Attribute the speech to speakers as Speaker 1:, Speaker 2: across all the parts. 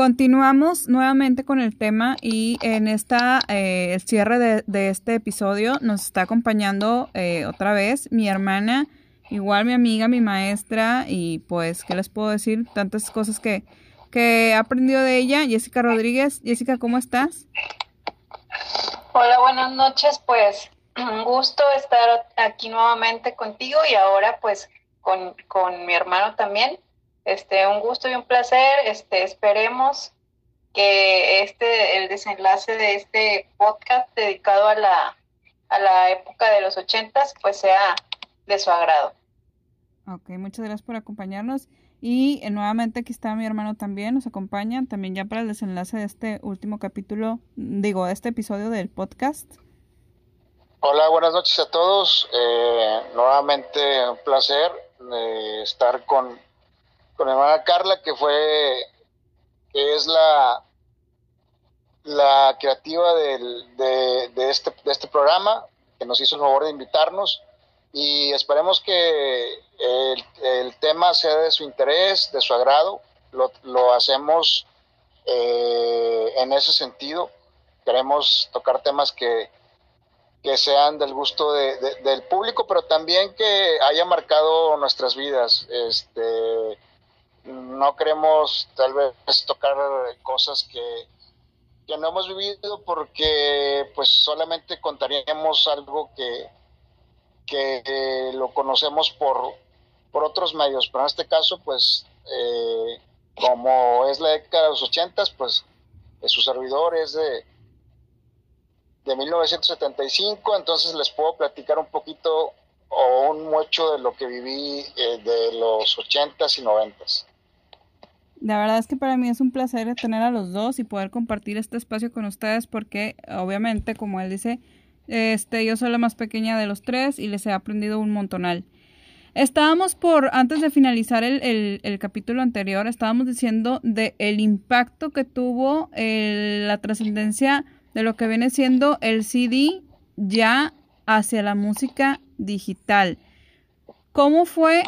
Speaker 1: continuamos nuevamente con el tema y en esta eh, el cierre de, este episodio nos está acompañando eh, otra vez mi hermana, igual mi amiga, mi maestra y pues, ¿qué les puedo decir? Tantas cosas que, que he aprendido de ella, Jessica Rodríguez. Jessica, ¿cómo estás?
Speaker 2: Hola, buenas noches. Pues un gusto estar aquí nuevamente contigo y ahora pues con, con mi hermano también. Este, un gusto y un placer. Este, esperemos que este, el desenlace de este podcast dedicado a la, a la época de los ochentas, pues sea de su agrado.
Speaker 1: Ok, muchas gracias por acompañarnos. Y eh, nuevamente aquí está mi hermano también, nos acompaña también ya para el desenlace de este último capítulo, digo, de este episodio del podcast.
Speaker 3: Hola, buenas noches a todos. Eh, nuevamente un placer eh, estar con, con mi hermana Carla, que fue, que es la, la creativa del, de, este, de este programa, que nos hizo el favor de invitarnos y esperemos que el, el tema sea de su interés, de su agrado. Lo, lo hacemos eh, en ese sentido. Queremos tocar temas que, que sean del gusto de, del público, pero también que haya marcado nuestras vidas. Este, no queremos tal vez tocar cosas que, que no hemos vivido porque pues solamente contaríamos algo que, que lo conocemos por, por otros medios, pero en este caso pues eh, como es la década de los ochentas, pues su servidor es de de 1975, entonces les puedo platicar un poquito o un mucho de lo que viví eh, de los 80s y 90s.
Speaker 1: La verdad es que para mí es un placer tener a los dos y poder compartir este espacio con ustedes porque obviamente, como él dice, este, yo soy la más pequeña de los tres y les he aprendido un montonal. Estábamos por, antes de finalizar el, capítulo anterior, estábamos diciendo de el impacto que tuvo la trascendencia de lo que viene siendo el CD ya hacia la música digital. ¿Cómo fue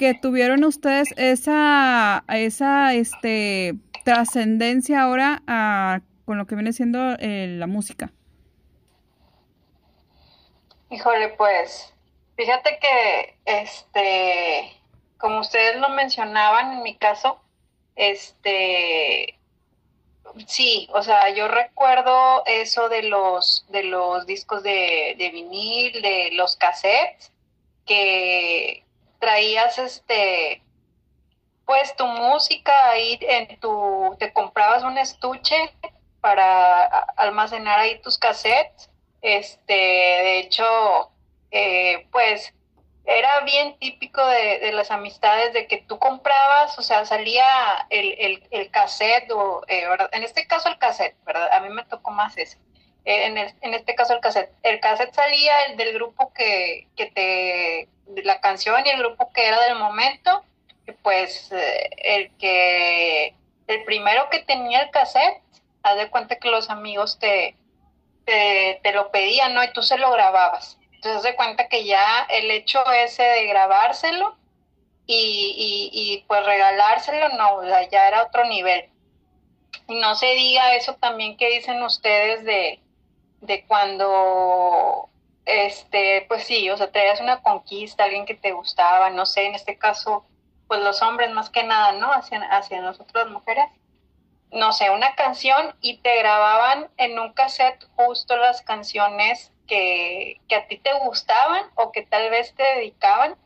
Speaker 1: que tuvieron ustedes esa, esa este, trascendencia ahora a, con lo que viene siendo eh, la música?
Speaker 2: Híjole, pues, fíjate que, este, como ustedes lo mencionaban, en mi caso, este, Sí, o sea, yo recuerdo eso de los, de los discos de, de vinil, de los cassettes, que traías este, pues tu música ahí en tu, te comprabas un estuche para almacenar ahí tus cassettes. Este, de hecho, eh, pues era bien típico de, las amistades de que tú comprabas, o sea, salía el, el, cassette, o, eh, en este caso el cassette, ¿verdad? A mí me tocó más ese. Eh, en, en este caso el cassette. El cassette salía el del grupo que, que te, de la canción y el grupo que era del momento, y pues eh, el que, el primero que tenía el cassette, haz de cuenta que los amigos te, te, te lo pedían, ¿no? Y tú se lo grababas. Entonces se cuenta que ya el hecho ese de grabárselo y, y, pues regalárselo, no, ya era otro nivel. Y no se diga eso también que dicen ustedes de, de cuando, este, pues sí, o sea, traías una conquista, alguien que te gustaba, no sé, en este caso, pues los hombres más que nada, ¿no? Hacia, hacia nosotros las mujeres. No sé, una canción y te grababan en un cassette justo las canciones que, a ti te gustaban o que tal vez te dedicaban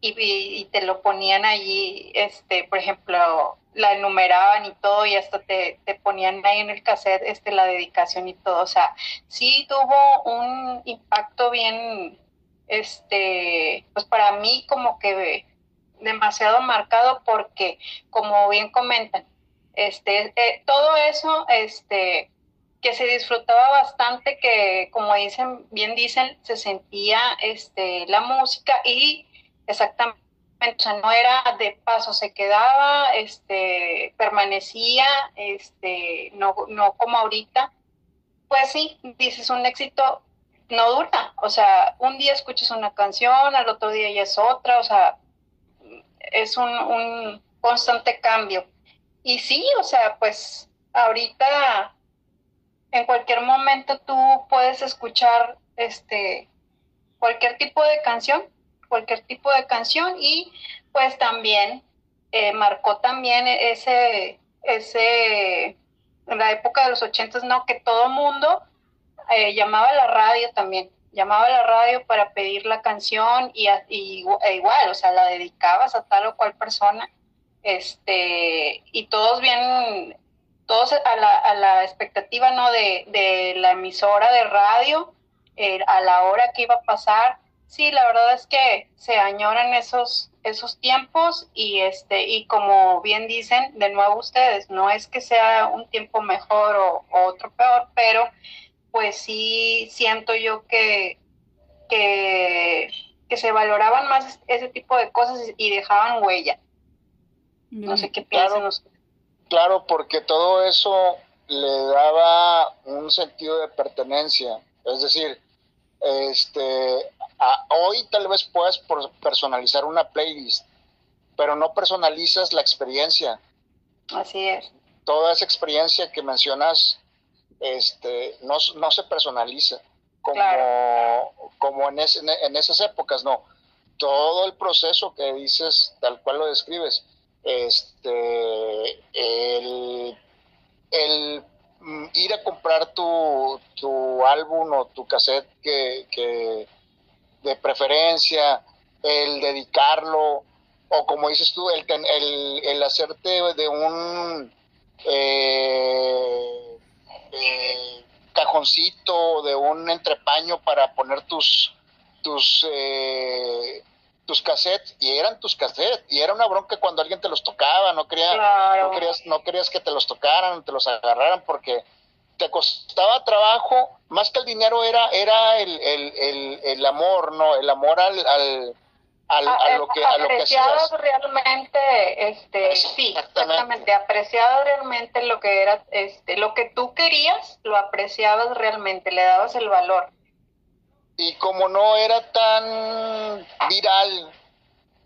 Speaker 2: y, te lo ponían allí, este, por ejemplo, la enumeraban y todo y hasta te, te, ponían ahí en el cassette este, la dedicación y todo. O sea, sí tuvo un impacto bien, este, pues para mí como que demasiado marcado porque, como bien comentan, este, eh, todo eso, este, que se disfrutaba bastante, que como dicen, bien dicen, se sentía este, la música y exactamente, o sea, no era de paso, se quedaba, este, permanecía, este, no, no como ahorita. Pues sí, dices un éxito no dura, o sea, un día escuchas una canción, al otro día ya es otra, o sea, es un, un constante cambio. y sí, o sea, pues ahorita en cualquier momento tú puedes escuchar este cualquier tipo de canción, cualquier tipo de canción y pues también eh, marcó también ese, ese, la época de los ochentas, ¿no? Que todo mundo eh, llamaba a la radio también, llamaba a la radio para pedir la canción y, e igual, o sea, la dedicabas a tal o cual persona, este, y todos bien, todos a la, a la expectativa, ¿no? De, de la emisora de radio, eh, a la hora que iba a pasar, sí, la verdad es que se añoran esos, esos tiempos y este y como bien dicen de nuevo ustedes no es que sea un tiempo mejor o, otro peor pero pues sí siento yo que, que se valoraban más ese tipo de cosas y dejaban huella. No sé qué piensan
Speaker 3: claro, claro porque todo eso le daba un sentido de pertenencia. Es decir este hoy tal vez puedas personalizar una playlist, pero no personalizas la experiencia.
Speaker 2: Así es.
Speaker 3: Toda esa experiencia que mencionas este, no, no se personaliza como, como en, en esas épocas, no. Todo el proceso que dices, tal cual lo describes, este, el, el mm, ir a comprar tu, tu álbum o tu cassette que, que de preferencia, el dedicarlo, o como dices tú, el, el, el hacerte de un eh, eh, cajoncito, de un entrepaño para poner tus tus eh, tus cassettes y eran tus cassettes y era una bronca cuando alguien te los tocaba no quería no querías no querías que te los tocaran te los agarraran porque te costaba trabajo, más que el dinero era, era el, el, el, amor, ¿no? El amor al, al, al a,
Speaker 2: ah, lo que, a lo que hacías. realmente, este, sí, exactamente. apreciado realmente lo que era, este, lo que tú querías, lo apreciabas realmente, le dabas el valor.
Speaker 3: Y como no era tan viral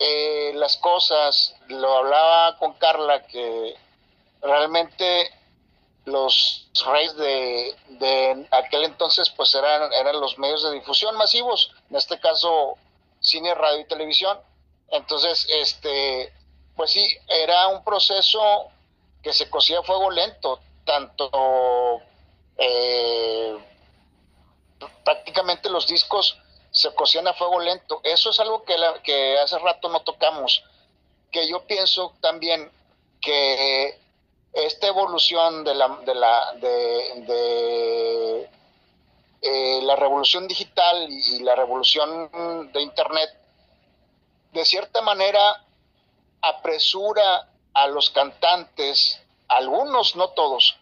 Speaker 3: eh, las cosas, lo hablaba con Carla, que realmente los reyes de, aquel entonces pues eran, eran los medios de difusión masivos, en este caso cine, radio y televisión. Entonces, este, pues sí, era un proceso que se cosía a fuego lento, tanto eh, prácticamente los discos se cosían a fuego lento. Eso es algo que, que hace rato no tocamos, que yo pienso también que esta evolución de la, de la, de, eh, la revolución digital y, la revolución de Internet, de cierta manera apresura a los cantantes, algunos, no todos,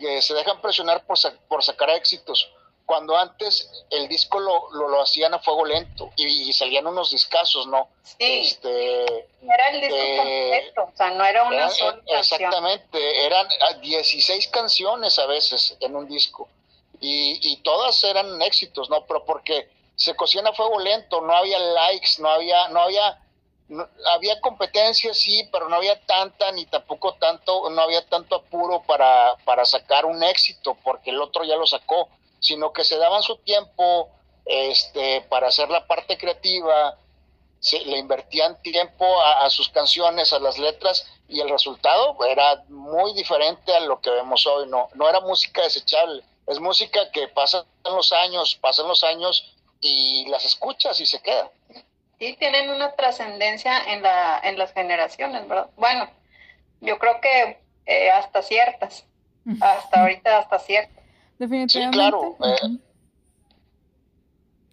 Speaker 3: que se dejan presionar por, por sacar éxitos, cuando antes el disco lo, lo, hacían a fuego lento y, salían unos discazos, ¿no?
Speaker 2: Sí. Este, era el disco eh, completo, o sea, no era una sola
Speaker 3: Exactamente, eran 16 canciones a veces en un disco y, y todas eran éxitos, ¿no? Pero porque se cocían a fuego lento, no había likes, no había, no había, había competencia, sí, pero no había tanta ni tampoco tanto, no había tanto apuro para, para sacar un éxito porque el otro ya lo sacó sino que se daban su tiempo este, para hacer la parte creativa, se, le invertían tiempo a, sus canciones, a las letras, y el resultado era muy diferente a lo que vemos hoy. No, no era música desechable, es música que pasan los años, pasan los años y las escuchas y se queda.
Speaker 2: Sí, tienen una trascendencia en, la, en las generaciones, ¿verdad? Bueno, yo creo que eh, hasta ciertas, hasta ahorita hasta ciertas.
Speaker 1: Definitivamente. Sí, claro. Eh.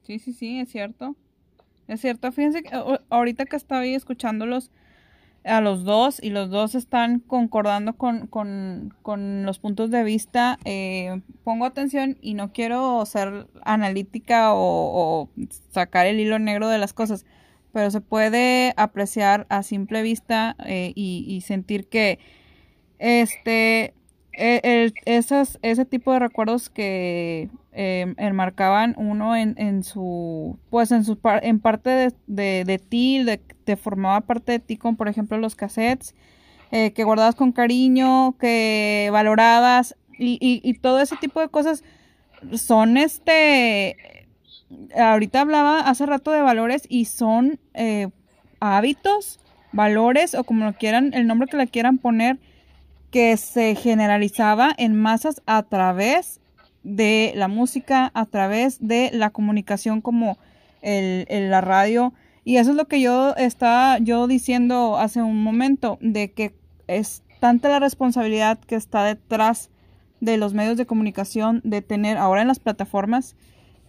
Speaker 1: Sí, sí, sí, es cierto. Es cierto. Fíjense que ahorita que estaba ahí escuchándolos a los dos y los dos están concordando con, con, con los puntos de vista, eh, pongo atención y no quiero ser analítica o, sacar el hilo negro de las cosas, pero se puede apreciar a simple vista eh, y, y sentir que este e, el, esas, ese tipo de recuerdos que eh, enmarcaban uno en, en, su, pues en su en parte de, de, ti, de, te formaba parte de ti, como por ejemplo los cassettes, eh, que guardabas con cariño, que valorabas y, y, y todo ese tipo de cosas son este ahorita hablaba hace rato de valores y son eh, hábitos, valores o como lo quieran, el nombre que le quieran poner, que se generalizaba en masas a través de la música, a través de la comunicación como el, la radio. Y eso es lo que yo estaba yo diciendo hace un momento, de que es tanta la responsabilidad que está detrás de los medios de comunicación, de tener ahora en las plataformas,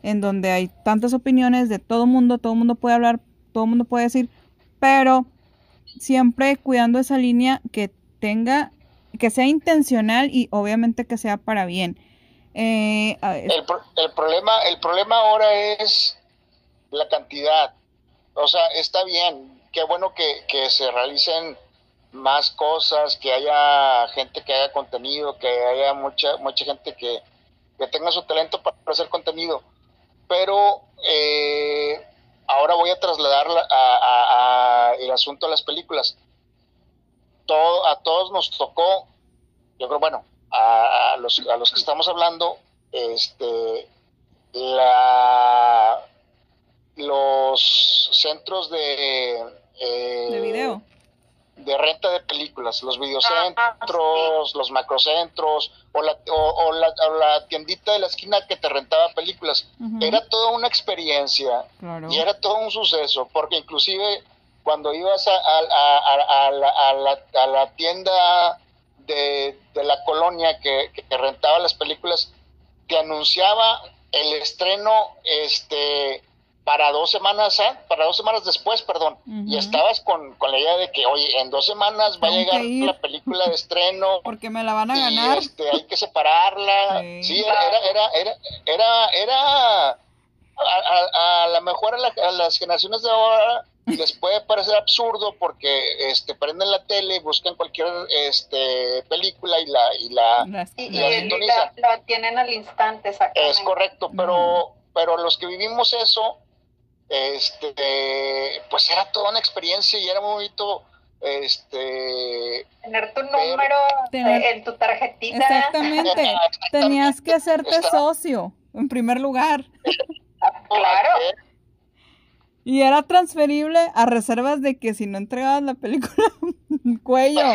Speaker 1: en donde hay tantas opiniones de todo mundo, todo mundo puede hablar, todo mundo puede decir, pero siempre cuidando esa línea que tenga, que sea intencional y obviamente que sea para bien.
Speaker 3: Eh, el, el, problema, el problema ahora es la cantidad. O sea, está bien, qué bueno que, que se realicen más cosas, que haya gente que haga contenido, que haya mucha, mucha gente que, que tenga su talento para hacer contenido pero eh, ahora voy a trasladar a, el asunto de las películas. Todo, a todos nos tocó, yo creo, bueno, a, los, a los que estamos hablando, este, la, los centros de,
Speaker 1: eh, de video.
Speaker 3: de renta de películas, los videocentros, los macrocentros o la, o, la, tiendita de la esquina que te rentaba películas. Era toda una experiencia y era todo un suceso, porque inclusive cuando ibas a, a, la, a la, tienda de, de la colonia que, que rentaba las películas, te anunciaba el estreno este para dos semanas, para dos semanas después, perdón, y estabas con, la idea de que, oye, en dos semanas va a llegar la película de estreno.
Speaker 1: Porque me la van a ganar.
Speaker 3: Este, hay que separarla. Sí, era, era, era, era, era, a, a, lo mejor a, las generaciones de ahora les puede parecer absurdo porque este prenden la tele, buscan cualquier este película y la y la,
Speaker 2: y, la, tienen al instante, exactamente.
Speaker 3: Es correcto, pero pero los que vivimos eso este, pues era toda una experiencia y era muy bonito este
Speaker 2: tener tu número en tu tarjetita.
Speaker 1: Exactamente. Tenías que hacerte socio en primer lugar.
Speaker 2: Claro
Speaker 1: y era transferible a reservas de que si no entregabas la película cuello.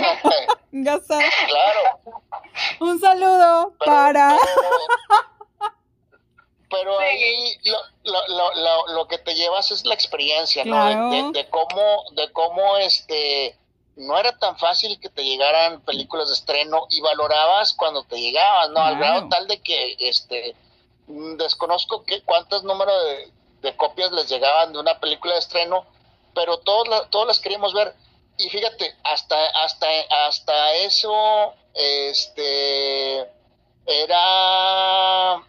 Speaker 3: Claro.
Speaker 1: Un saludo para
Speaker 3: pero ahí lo, lo, lo, lo, que te llevas es la experiencia, ¿no? De, cómo, de cómo este no era tan fácil que te llegaran películas de estreno y valorabas cuando te llegaban, ¿no? Al grado tal de que este mm, desconozco que cuántos números de, copias les llegaban de una película de estreno, pero todos todos las queríamos ver. Y fíjate, hasta, hasta, hasta eso, este era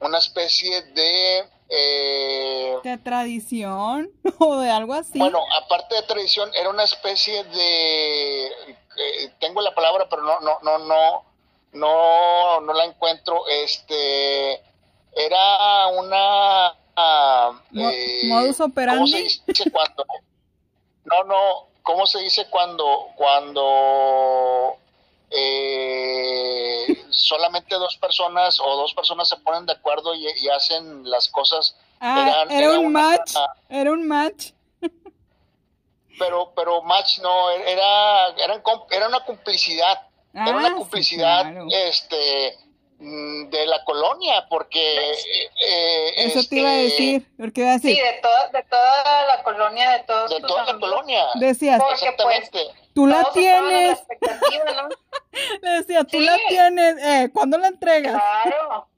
Speaker 3: una especie de... Eh,
Speaker 1: ¿De tradición o de algo así?
Speaker 3: Bueno, aparte de tradición, era una especie de... Eh, tengo la palabra, pero no, no, no, no, no, no la encuentro. Este, era una...
Speaker 1: Eh, ¿Modus operandi? ¿Cómo se
Speaker 3: dice cuando? No, no, ¿cómo se dice cuando, cuando eh, solamente dos personas o dos personas se ponen de acuerdo y, hacen las cosas.
Speaker 1: Ah, era, un match, era un match.
Speaker 3: Pero, pero match no, era, era, era una complicidad, era una ah, complicidad, este, de la colonia, porque...
Speaker 1: Eh, Eso te iba a este, decir, porque iba a decir...
Speaker 2: Sí, de, toda, de toda la colonia, de todos
Speaker 3: De toda la colonia.
Speaker 1: Decías,
Speaker 2: pues, exactamente.
Speaker 1: tú la tienes. Le decía, tú la tienes, eh, ¿cuándo la entregas?
Speaker 2: Claro.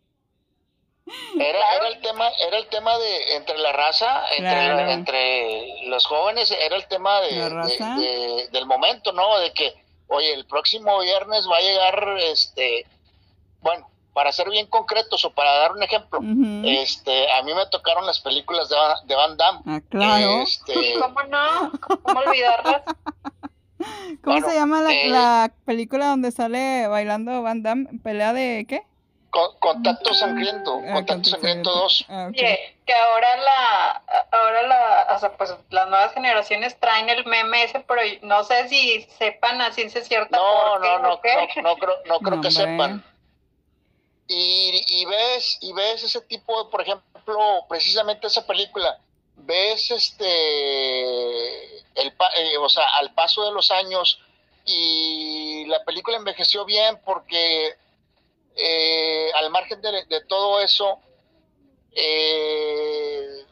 Speaker 3: Era, era el tema era el tema de entre la raza entre, entre los jóvenes era el tema de, del momento no de que oye el próximo viernes va a llegar este bueno para ser bien concretos o para dar un ejemplo este a mí me tocaron las películas de, de Van Damme
Speaker 1: ah, claro
Speaker 3: este,
Speaker 2: cómo no cómo olvidarlas
Speaker 1: ¿Cómo se llama la, eh, la, película donde sale bailando Van Damme? ¿Pelea de qué?
Speaker 3: contacto Sangriento, ah, Contacto Sangriento 2.
Speaker 2: Ah, que ahora la, ahora la, o sea, pues las nuevas generaciones traen el meme ese, pero no sé si sepan a ciencia cierta.
Speaker 3: No, no, no, no, no, creo, no creo que sepan. Y, y ves, y ves ese tipo, por ejemplo, precisamente esa película, ves este, el, eh, o sea, al paso de los años y la película envejeció bien porque eh, al margen de, todo eso, eh,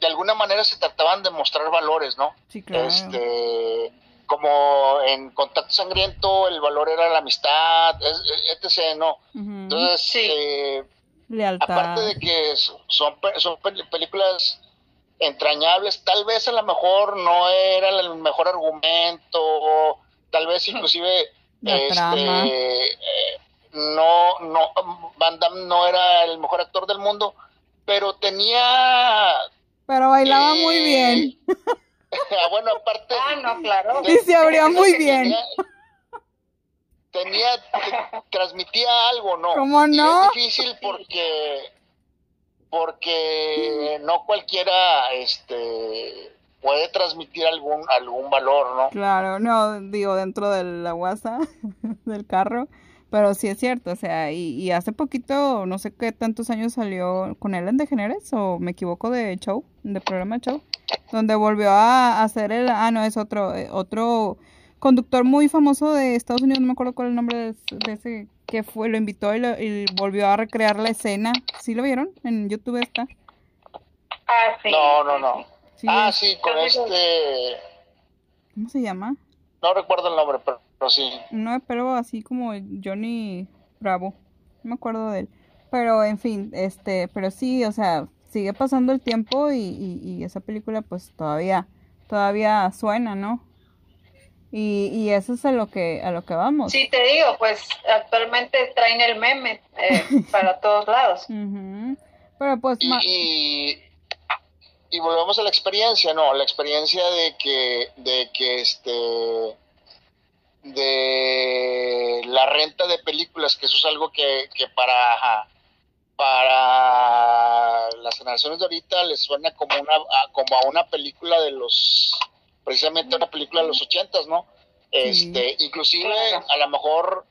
Speaker 3: de alguna manera se trataban de mostrar valores, ¿no?
Speaker 1: Sí, claro.
Speaker 3: Este, como en Contacto Sangriento el valor era la amistad, etc., ¿no? Entonces, eh, aparte de que son, son películas entrañables, tal vez a lo mejor no era el mejor argumento, tal vez inclusive este, no, no, Van Damme no era el mejor actor del mundo, pero tenía...
Speaker 1: Pero bailaba muy eh, bien.
Speaker 3: Ah, bueno, aparte...
Speaker 2: Ah, no, claro.
Speaker 1: y se abría muy bien.
Speaker 3: Tenía, transmitía algo, ¿no?
Speaker 1: ¿Cómo no?
Speaker 3: es difícil porque porque no cualquiera este puede transmitir algún algún valor, ¿no?
Speaker 1: Claro, no digo dentro de la guasa del carro pero sí es cierto, o sea, y, hace poquito, no sé qué tantos años salió con Ellen DeGeneres, o me equivoco de show, de programa show, donde volvió a hacer el, ah, no, es otro, eh, otro conductor muy famoso de Estados Unidos, no me acuerdo cuál es el nombre de, ese, que fue, lo invitó y, volvió a recrear la escena. ¿Sí lo vieron? En YouTube está.
Speaker 2: Ah, sí.
Speaker 3: No, no, no. ah, sí, con este...
Speaker 1: ¿Cómo se llama?
Speaker 3: No recuerdo el nombre, pero sí.
Speaker 1: No, pero así como Johnny Bravo. No me acuerdo de él. Pero, en fin, este, pero sí, o sea, sigue pasando el tiempo y, y, esa película pues todavía, todavía suena, ¿no? Y, y eso es a lo que a lo que vamos.
Speaker 2: Sí, te digo, pues actualmente traen el meme eh, para todos lados.
Speaker 1: Pero pues...
Speaker 3: Y, y, volvemos a la experiencia, ¿no? La experiencia de que, de que este de la renta de películas, que eso es algo que, que para, para las generaciones de ahorita les suena como, una, como a una película de los, precisamente una película de los ochentas, ¿no? Este, inclusive a lo mejor,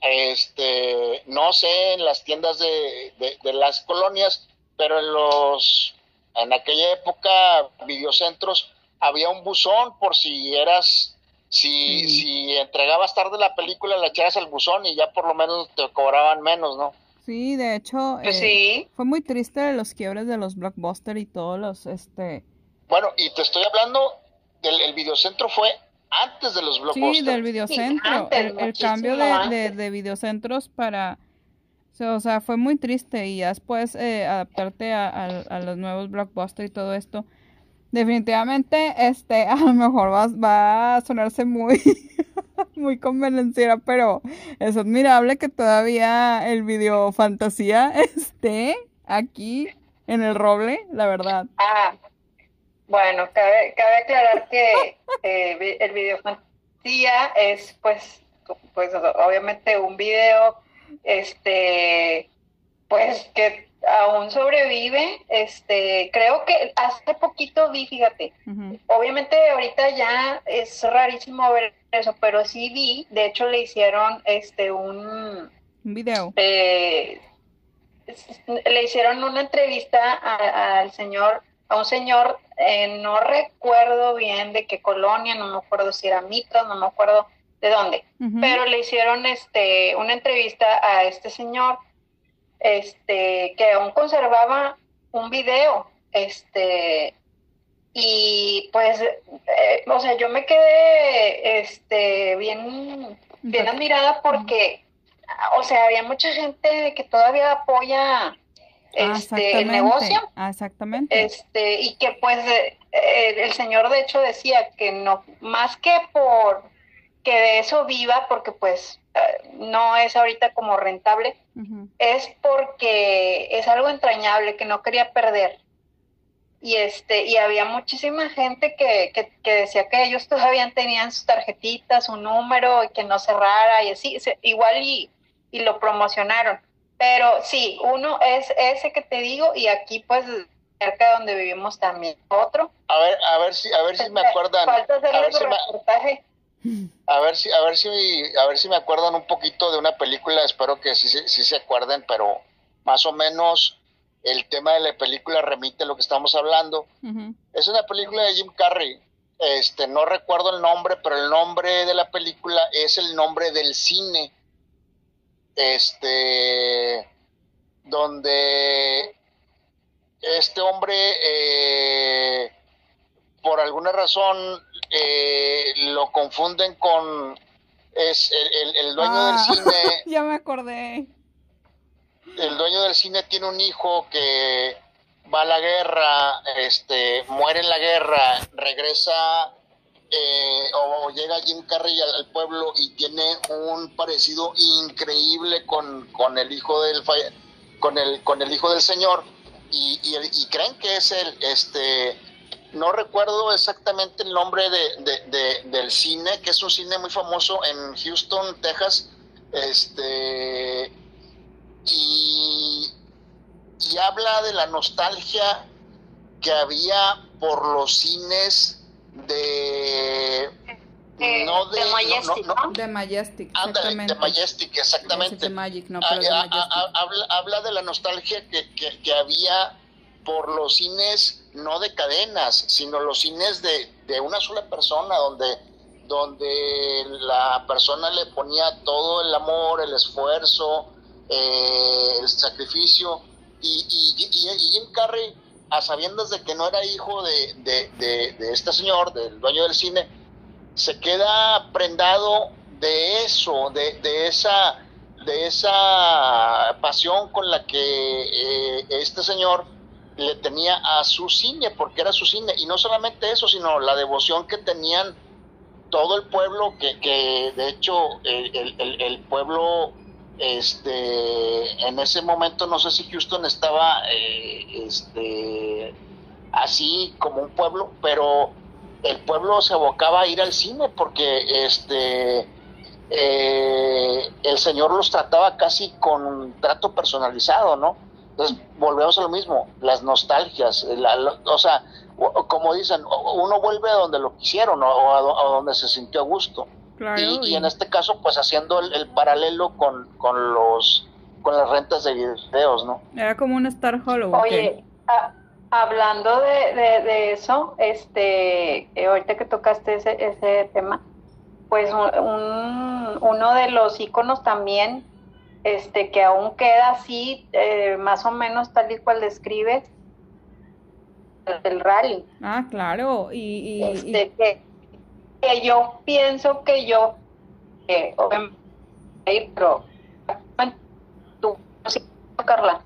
Speaker 3: este, no sé, en las tiendas de, de, las colonias, pero en los, en aquella época, videocentros, había un buzón por si eras si, si entregabas tarde la película, la echabas al buzón y ya por lo menos te cobraban menos, ¿no?
Speaker 1: Sí, de hecho,
Speaker 2: pues
Speaker 1: eh, fue muy triste los quiebres de los blockbuster y todos los, este...
Speaker 3: Bueno, y te estoy hablando del el videocentro fue antes de los blockbusters.
Speaker 1: Sí, del videocentro, el, cambio de, de, videocentros para... O sea, fue muy triste y ya después eh, adaptarte a, a, los nuevos blockbusters y todo esto definitivamente, este, a lo mejor va, va a sonarse muy, muy pero es admirable que todavía el video fantasía esté aquí en el roble, la verdad.
Speaker 2: Ah, bueno, cabe, cabe aclarar que eh, el video fantasía es, pues, pues, obviamente un video, este, pues, que aún sobrevive. Este, creo que hace poquito vi, fíjate. Obviamente ahorita ya es rarísimo ver eso, pero sí vi. De hecho le hicieron este un,
Speaker 1: video.
Speaker 2: Eh, le hicieron una entrevista al señor, a un señor, eh, no recuerdo bien de qué colonia, no me acuerdo si era Mitras, no me acuerdo de dónde, pero le hicieron este una entrevista a este señor este, que aún conservaba un video, este, y pues, eh, o sea, yo me quedé, este, bien, bien admirada porque, o sea, había mucha gente que todavía apoya este el negocio.
Speaker 1: Exactamente.
Speaker 2: Este, y que pues eh, el señor de hecho decía que no, más que por que de eso viva, porque pues no es ahorita como rentable, es porque es algo entrañable que no quería perder. Y este, y había muchísima gente que, que, decía que ellos todavía tenían sus tarjetitas, su número, y que no cerrara, y así, igual y, y lo promocionaron. Pero sí, uno es ese que te digo y aquí pues cerca de donde vivimos también otro.
Speaker 3: A ver, a ver si, a ver si me acuerdan.
Speaker 2: Falta hacer
Speaker 3: a ver
Speaker 2: el
Speaker 3: si me-
Speaker 2: reportaje.
Speaker 3: A ver si, a ver si, a ver si me acuerdan un poquito de una película, espero que sí, sí, sí se acuerden, pero más o menos el tema de la película remite a lo que estamos hablando. Es una película de Jim Carrey. Este, no recuerdo el nombre, pero el nombre de la película es el nombre del cine. Este, donde este hombre, eh, por alguna razón, eh, lo confunden con es el, el- el dueño
Speaker 1: Ah.
Speaker 3: del cine
Speaker 1: Ya me acordé.
Speaker 3: el dueño del cine tiene un hijo que va a la guerra, este, muere en la guerra, regresa eh, o, o llega Jim Carrey al, al pueblo y tiene un parecido increíble con, con el hijo del con el con el hijo del señor y, y, y creen que es él, este no recuerdo exactamente el nombre de, de- de- del cine, que es un cine muy famoso en Houston, Texas, este y, y habla de la nostalgia que había por los cines de
Speaker 2: Eh,
Speaker 3: no de,
Speaker 2: de Majestic,
Speaker 3: no- no-
Speaker 2: ¿no?
Speaker 1: De Majestic, exactamente.
Speaker 3: de Majestic, exactamente.
Speaker 1: de Magic, no,
Speaker 3: Ah,
Speaker 1: pero de
Speaker 3: ah,
Speaker 1: Majestic.
Speaker 3: ah, habla, habla de la nostalgia que, que- que había por los cines, no de cadenas, sino los cines de, de una sola persona, donde, donde la persona le ponía todo el amor, el esfuerzo, eh, el sacrificio. Y, y- Jim Carrey, a sabiendas de que no era hijo de, de- de- de este señor, del dueño del cine, se queda prendado de eso, de, de esa de esa pasión con la que eh, este señor le tenía a su cine, porque era su cine, y no solamente eso, sino la devoción que tenían todo el pueblo, que, que de hecho el, el- pueblo, este, en ese momento no sé si Houston estaba eh, este, así como un pueblo, pero el pueblo se abocaba a ir al cine porque este eh, el señor los trataba casi con un trato personalizado, ¿no? Entonces volvemos a lo mismo, las nostalgias, la- la- o sea, o- como dicen, uno vuelve a donde lo quisieron o a, do- a donde se sintió a gusto.
Speaker 1: Claro,
Speaker 3: y, y
Speaker 1: y-
Speaker 3: en este caso, pues haciendo el, el paralelo con, con los con las rentas de videos, ¿no?
Speaker 1: Era como un Star Hollow.
Speaker 2: Oye, a- hablando de, de, de eso, este, eh, ahorita que tocaste ese, ese tema, pues un- un- uno de los iconos también, este, que aún queda así, eh, más o menos tal y cual describes, el rally.
Speaker 1: Ah, claro. Y, y- y-
Speaker 2: Este, que, que yo pienso que yo, eh, pero tú, sí, Carla,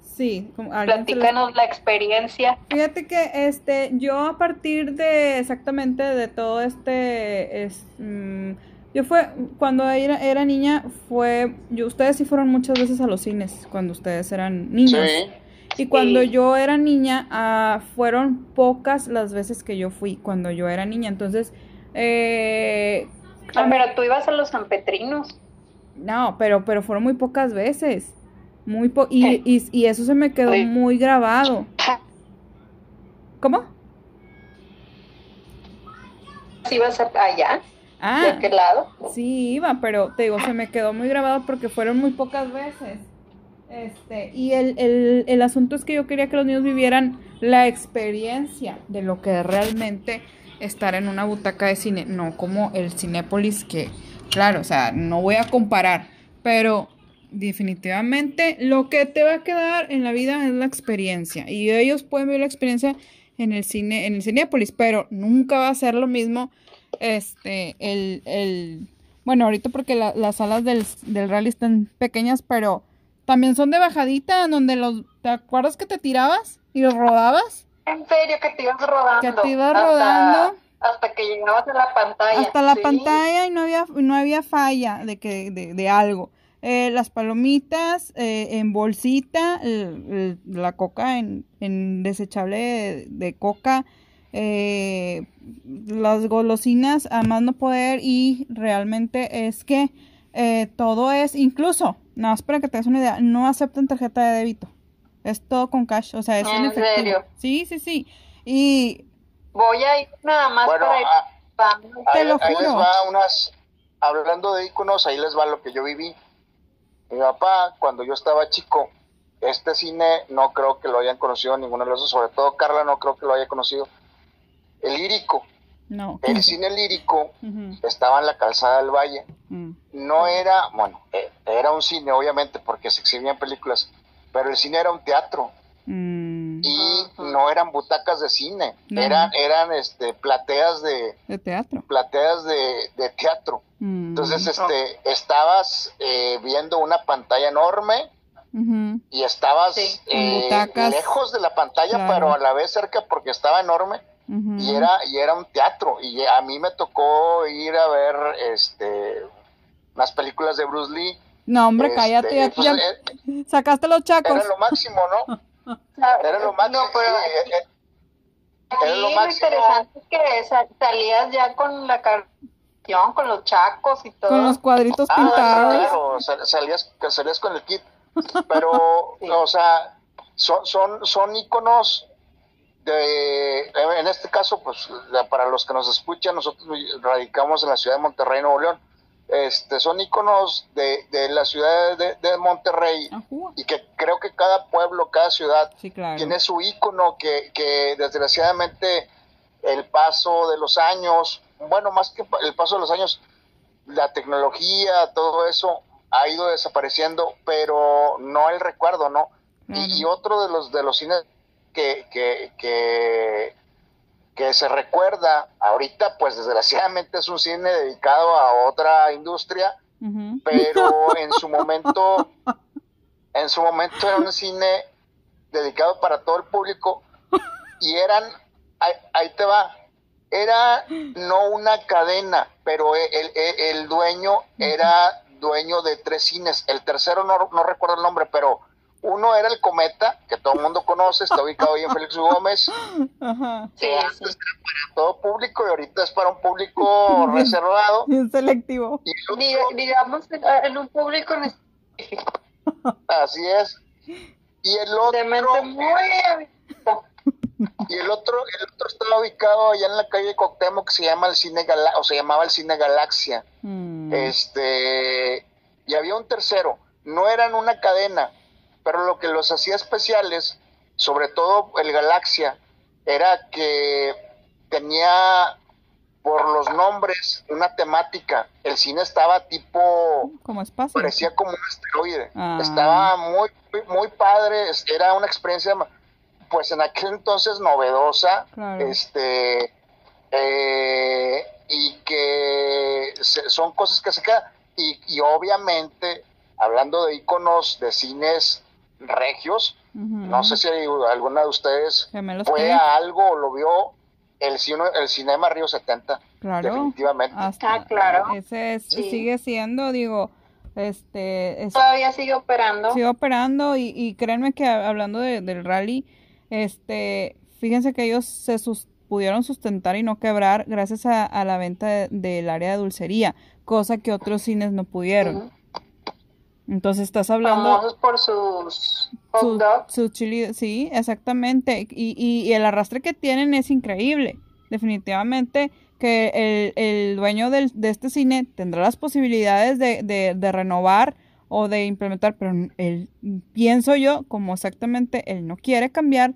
Speaker 1: sí,
Speaker 2: platícanos la experiencia.
Speaker 1: Fíjate que este, yo a partir de exactamente de todo este, es, mm, yo fue, cuando era, era niña, fue, yo, ustedes sí fueron muchas veces a los cines, cuando ustedes eran niños.
Speaker 3: Sí.
Speaker 1: Y cuando
Speaker 2: Sí.
Speaker 1: yo era niña, ah, fueron pocas las veces que yo fui, cuando yo era niña. Entonces, eh,
Speaker 2: Ah, pero tú ibas a los sanpetrinos.
Speaker 1: no, pero, pero fueron muy pocas veces. Muy po y,
Speaker 2: Eh.
Speaker 1: y, y eso se me quedó
Speaker 2: Oye.
Speaker 1: muy grabado. ¿Cómo?
Speaker 2: ¿Ibas allá?
Speaker 1: Ah,
Speaker 2: ¿De qué lado?
Speaker 1: sí iba, pero te digo, se me quedó muy grabado porque fueron muy pocas veces. Este, y el, el, el asunto es que yo quería que los niños vivieran la experiencia de lo que es realmente estar en una butaca de cine, no como el Cinépolis que, claro, o sea, no voy a comparar, pero definitivamente lo que te va a quedar en la vida es la experiencia y ellos pueden vivir la experiencia en el cine, en el Cinépolis, pero nunca va a ser lo mismo este, el, el, bueno, ahorita porque la- las salas del, del rally están pequeñas, pero también son de bajadita, donde los, ¿te acuerdas que te tirabas y los rodabas?
Speaker 2: En serio, que te ibas rodando.
Speaker 1: Que te ibas
Speaker 2: hasta-
Speaker 1: rodando.
Speaker 2: Hasta que llegabas a la pantalla.
Speaker 1: Hasta la
Speaker 2: Sí.
Speaker 1: pantalla y no había, no había falla de que, de, de algo. Eh, las palomitas eh, en bolsita, el- el- la coca en, en desechable de, de coca, eh, las golosinas a más no poder y realmente es que eh, todo es, incluso, nada más para que te des una idea, no aceptan tarjeta de débito. Es todo con cash, o sea, es en,
Speaker 2: ¿En
Speaker 1: efectivo.
Speaker 2: serio?
Speaker 1: Sí, sí, sí. Y
Speaker 2: Voy a ir nada más
Speaker 3: Bueno,
Speaker 2: para ir.
Speaker 3: ah,
Speaker 1: Te
Speaker 3: ahí,
Speaker 1: lo
Speaker 3: ahí les
Speaker 1: juro.
Speaker 3: va unas, hablando de iconos, ahí les va lo que yo viví. Mi papá, cuando yo estaba chico, este cine no creo que lo hayan conocido ninguno de los dos, sobre todo Carla no creo que lo haya conocido. El lírico,
Speaker 1: no.
Speaker 3: el cine lírico estaba en la calzada del Valle.
Speaker 1: mm,
Speaker 3: No era, bueno, eh, era un cine obviamente porque se exhibían películas, pero el cine era un teatro
Speaker 1: mm,
Speaker 3: y no eran butacas de cine, eran, eran este, plateas de,
Speaker 1: de teatro.
Speaker 3: plateas de, de teatro.
Speaker 1: Mm,
Speaker 3: Entonces, este, estabas eh, viendo una pantalla enorme y estabas
Speaker 2: Sí.
Speaker 3: Eh, lejos de la pantalla,
Speaker 1: Claro.
Speaker 3: pero a la vez cerca porque estaba enorme
Speaker 1: ujú.
Speaker 3: y era y era un teatro. Y a mí me tocó ir a ver este unas películas de Bruce Lee.
Speaker 1: No, hombre,
Speaker 3: Este,
Speaker 1: cállate, ya,
Speaker 3: pues,
Speaker 1: ya
Speaker 3: eh,
Speaker 1: sacaste los chacos.
Speaker 3: era lo máximo, ¿no? Era lo máximo.
Speaker 2: No, pero
Speaker 3: eh, eh, era lo
Speaker 2: lo,
Speaker 3: máximo.
Speaker 2: interesante es que sa- salías ya con la canción, con los chacos y todo.
Speaker 1: Con los cuadritos
Speaker 3: Ah,
Speaker 1: pintados.
Speaker 3: claro, sal- salías, salías con el kit. Pero,
Speaker 2: Sí.
Speaker 3: o sea, son, son, son íconos de, en este caso, pues, para los que nos escuchan, nosotros radicamos en la ciudad de Monterrey, Nuevo León. Este, son íconos de, de la ciudad de, de Monterrey y que creo que cada pueblo, cada ciudad
Speaker 1: Sí, claro.
Speaker 3: tiene su ícono que, que desgraciadamente el paso de los años, bueno, más que el paso de los años, la tecnología, todo eso ha ido desapareciendo, pero no el recuerdo, ¿no? Y otro de los de los cines que, que, que, que se recuerda ahorita, pues desgraciadamente es un cine dedicado a otra industria, pero en su momento, en su momento era un cine dedicado para todo el público y eran, ahí, ahí te va, era no una cadena, pero el, el- el dueño era dueño de tres cines, el tercero no, no recuerdo el nombre, pero uno era el Cometa, que todo el mundo conoce, está ubicado ahí en Félix. Gómez,
Speaker 1: Ajá.
Speaker 2: Sí,
Speaker 3: que
Speaker 2: sí.
Speaker 3: antes era para todo público y ahorita es para un público reservado.
Speaker 1: Bien selectivo.
Speaker 3: Y otro-
Speaker 2: digamos en- un público en específico,
Speaker 3: Así es. Y el otro, y el otro, el otro estaba ubicado allá en la calle Coctemo que se llama el cine Gala o se llamaba el cine Galaxia.
Speaker 1: Mm,
Speaker 3: Este, y había un tercero, no eran una cadena, pero lo que los hacía especiales, sobre todo el Galaxia, era que tenía por los nombres una temática. El cine estaba tipo
Speaker 1: Como espacio.
Speaker 3: parecía como un asteroide.
Speaker 1: Ah.
Speaker 3: Estaba muy, muy, padre, era una experiencia, pues en aquel entonces novedosa,
Speaker 1: Claro.
Speaker 3: este, eh, y que se- son cosas que se quedan. Y, y obviamente, hablando de iconos de cines regios, no sé si alguna de ustedes fue a algo o lo vio, el, cine, el Cinema Río 70,
Speaker 1: Claro.
Speaker 3: definitivamente.
Speaker 1: Hasta-
Speaker 2: Ah, claro.
Speaker 1: Ese es-
Speaker 2: Sí.
Speaker 1: sigue siendo, digo, este, es-
Speaker 2: Todavía sigue operando.
Speaker 1: sigue operando y, y créanme que hablando de- del rally, este, fíjense que ellos se sus- pudieron sustentar y no quebrar gracias a, a la venta de- del área de dulcería, cosa que otros cines no pudieron. Entonces estás hablando
Speaker 2: Famosos por sus hot
Speaker 1: su,
Speaker 2: dogs.
Speaker 1: su chili, sí, exactamente. Y, y, y el arrastre que tienen es increíble. Definitivamente que el, el dueño del- de este cine tendrá las posibilidades de, de, de renovar o de implementar, pero él, pienso yo, como exactamente él no quiere cambiar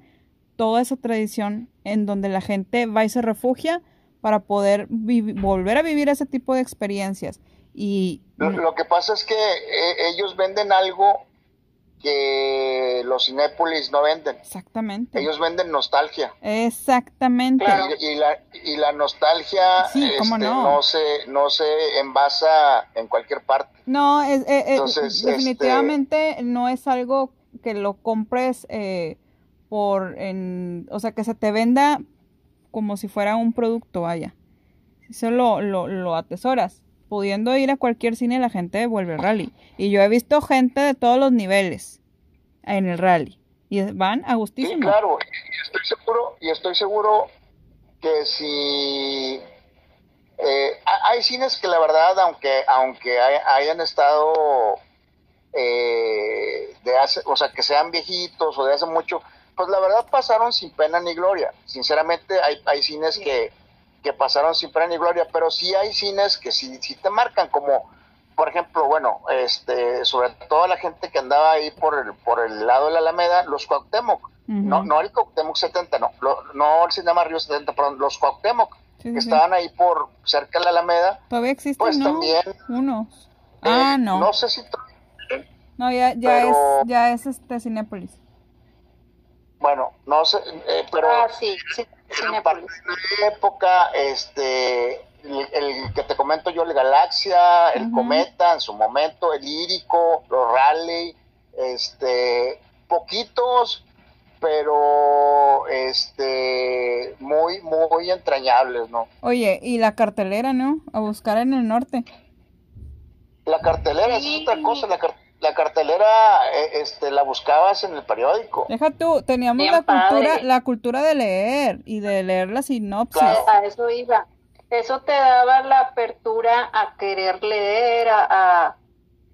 Speaker 1: toda esa tradición en donde la gente va y se refugia para poder volver a vivir ese tipo de experiencias. Y
Speaker 3: Lo, lo que pasa es que eh, ellos venden algo que los Cinépolis no venden.
Speaker 1: exactamente.
Speaker 3: Ellos venden nostalgia.
Speaker 1: Exactamente.
Speaker 2: Claro.
Speaker 3: Y, y la, y la nostalgia
Speaker 1: Sí,
Speaker 3: este,
Speaker 1: no.
Speaker 3: se, no se envasa en cualquier parte.
Speaker 1: No, es, eh, eh,
Speaker 3: Entonces,
Speaker 1: definitivamente no es algo que lo compres eh, por, en, o sea, que se te venda como si fuera un producto, vaya. Eso lo, lo, lo atesoras. Pudiendo ir a cualquier cine, la gente vuelve al rally. Y yo he visto gente de todos los niveles en el rally. Y van a
Speaker 3: Sí,
Speaker 1: gustísimo.
Speaker 3: claro. Y estoy seguro, y estoy seguro que si eh, hay cines que la verdad, aunque, aunque hayan estado eh, de hace, o sea, que sean viejitos o de hace mucho, pues la verdad pasaron sin pena ni gloria. Sinceramente hay, hay cines que, que pasaron sin pena ni gloria, pero sí hay cines que sí, sí te marcan como por ejemplo, bueno, este, sobre todo la gente que andaba ahí por el, por el lado de la Alameda, los Cuauhtémoc, no, no el Cuauhtémoc 70, no, no el Cinema Río 70, perdón, los Cuauhtémoc, que estaban ahí por cerca de la Alameda.
Speaker 1: Todavía existen, pues también unos.
Speaker 3: Eh, ah, no. No sé si
Speaker 1: no, ya, ya es, ya es este Cinépolis.
Speaker 3: Bueno, no sé, eh, pero
Speaker 2: ah, sí, sí,
Speaker 3: en la época, este, el, que te comento yo, el Galaxia, el Cometa en su momento, el Írico, los Raleigh, este, poquitos, pero este, muy, muy entrañables, ¿no?
Speaker 1: Oye, y la cartelera, ¿no? A buscar en el norte.
Speaker 3: La cartelera es otra cosa, la, la cartelera eh, este, la buscabas en el periódico.
Speaker 1: Deja tú, teníamos la cultura, la cultura de leer y de leer la sinopsis.
Speaker 2: A eso iba eso te daba la apertura a querer leer, a,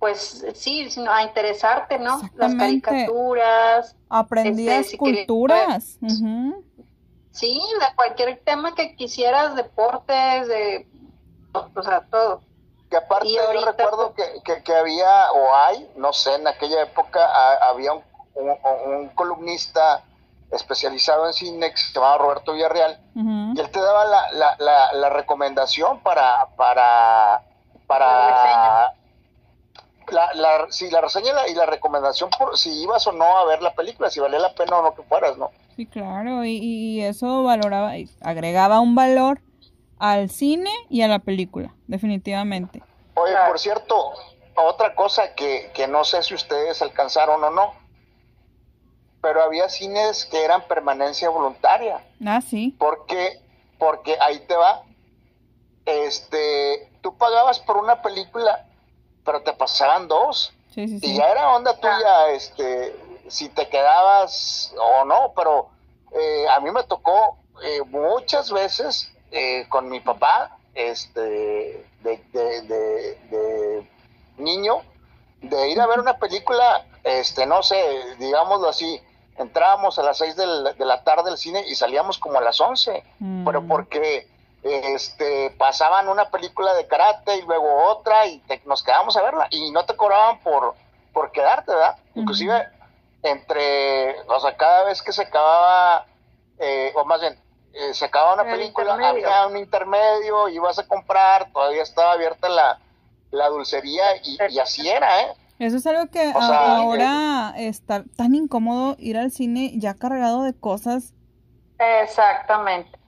Speaker 2: pues sí, a interesarte, ¿no? Las caricaturas.
Speaker 1: Aprendías este, culturas.
Speaker 2: Sí, de cualquier tema que quisieras, deportes, de, o sea, todo.
Speaker 3: Que aparte yo recuerdo pues que, que, había, o hay, no sé, en aquella época había un, un columnista especializado en cine que se llamaba Roberto Villarreal, y él te daba la, la, la, la recomendación para, para, para la, la, sí, la reseña y la, recomendación por si ibas o no a ver la película, si valía la pena o no que fueras, ¿no?
Speaker 1: Sí, claro, y, y eso valoraba, agregaba un valor al cine y a la película, definitivamente.
Speaker 3: Oye, por cierto, otra cosa que, que no sé si ustedes alcanzaron o no, pero había cines que eran permanencia voluntaria.
Speaker 1: Ah, sí.
Speaker 3: Porque, porque ahí te va, este, tú pagabas por una película, pero te pasaban dos.
Speaker 1: Sí, sí, sí.
Speaker 3: Y ya era onda tuya, este, si te quedabas o no, pero eh, a mí me tocó eh, muchas veces eh, con mi papá, este, de, de, de niño, de ir a ver una película, este, no sé, digámoslo así, entrábamos a las 6 de la, tarde al cine y salíamos como a las 11, mm. pero porque este pasaban una película de karate y luego otra y nos quedábamos a verla y no te cobraban por, por quedarte, ¿verdad? Inclusive entre, o sea, cada vez que se acababa, eh, o más bien, eh, se acababa una película, había un intermedio, ibas a comprar, todavía estaba abierta la, la dulcería y, y así era, ¿eh?
Speaker 1: Eso es algo que ahora está tan incómodo ir al cine ya cargado de cosas.
Speaker 2: Exactamente.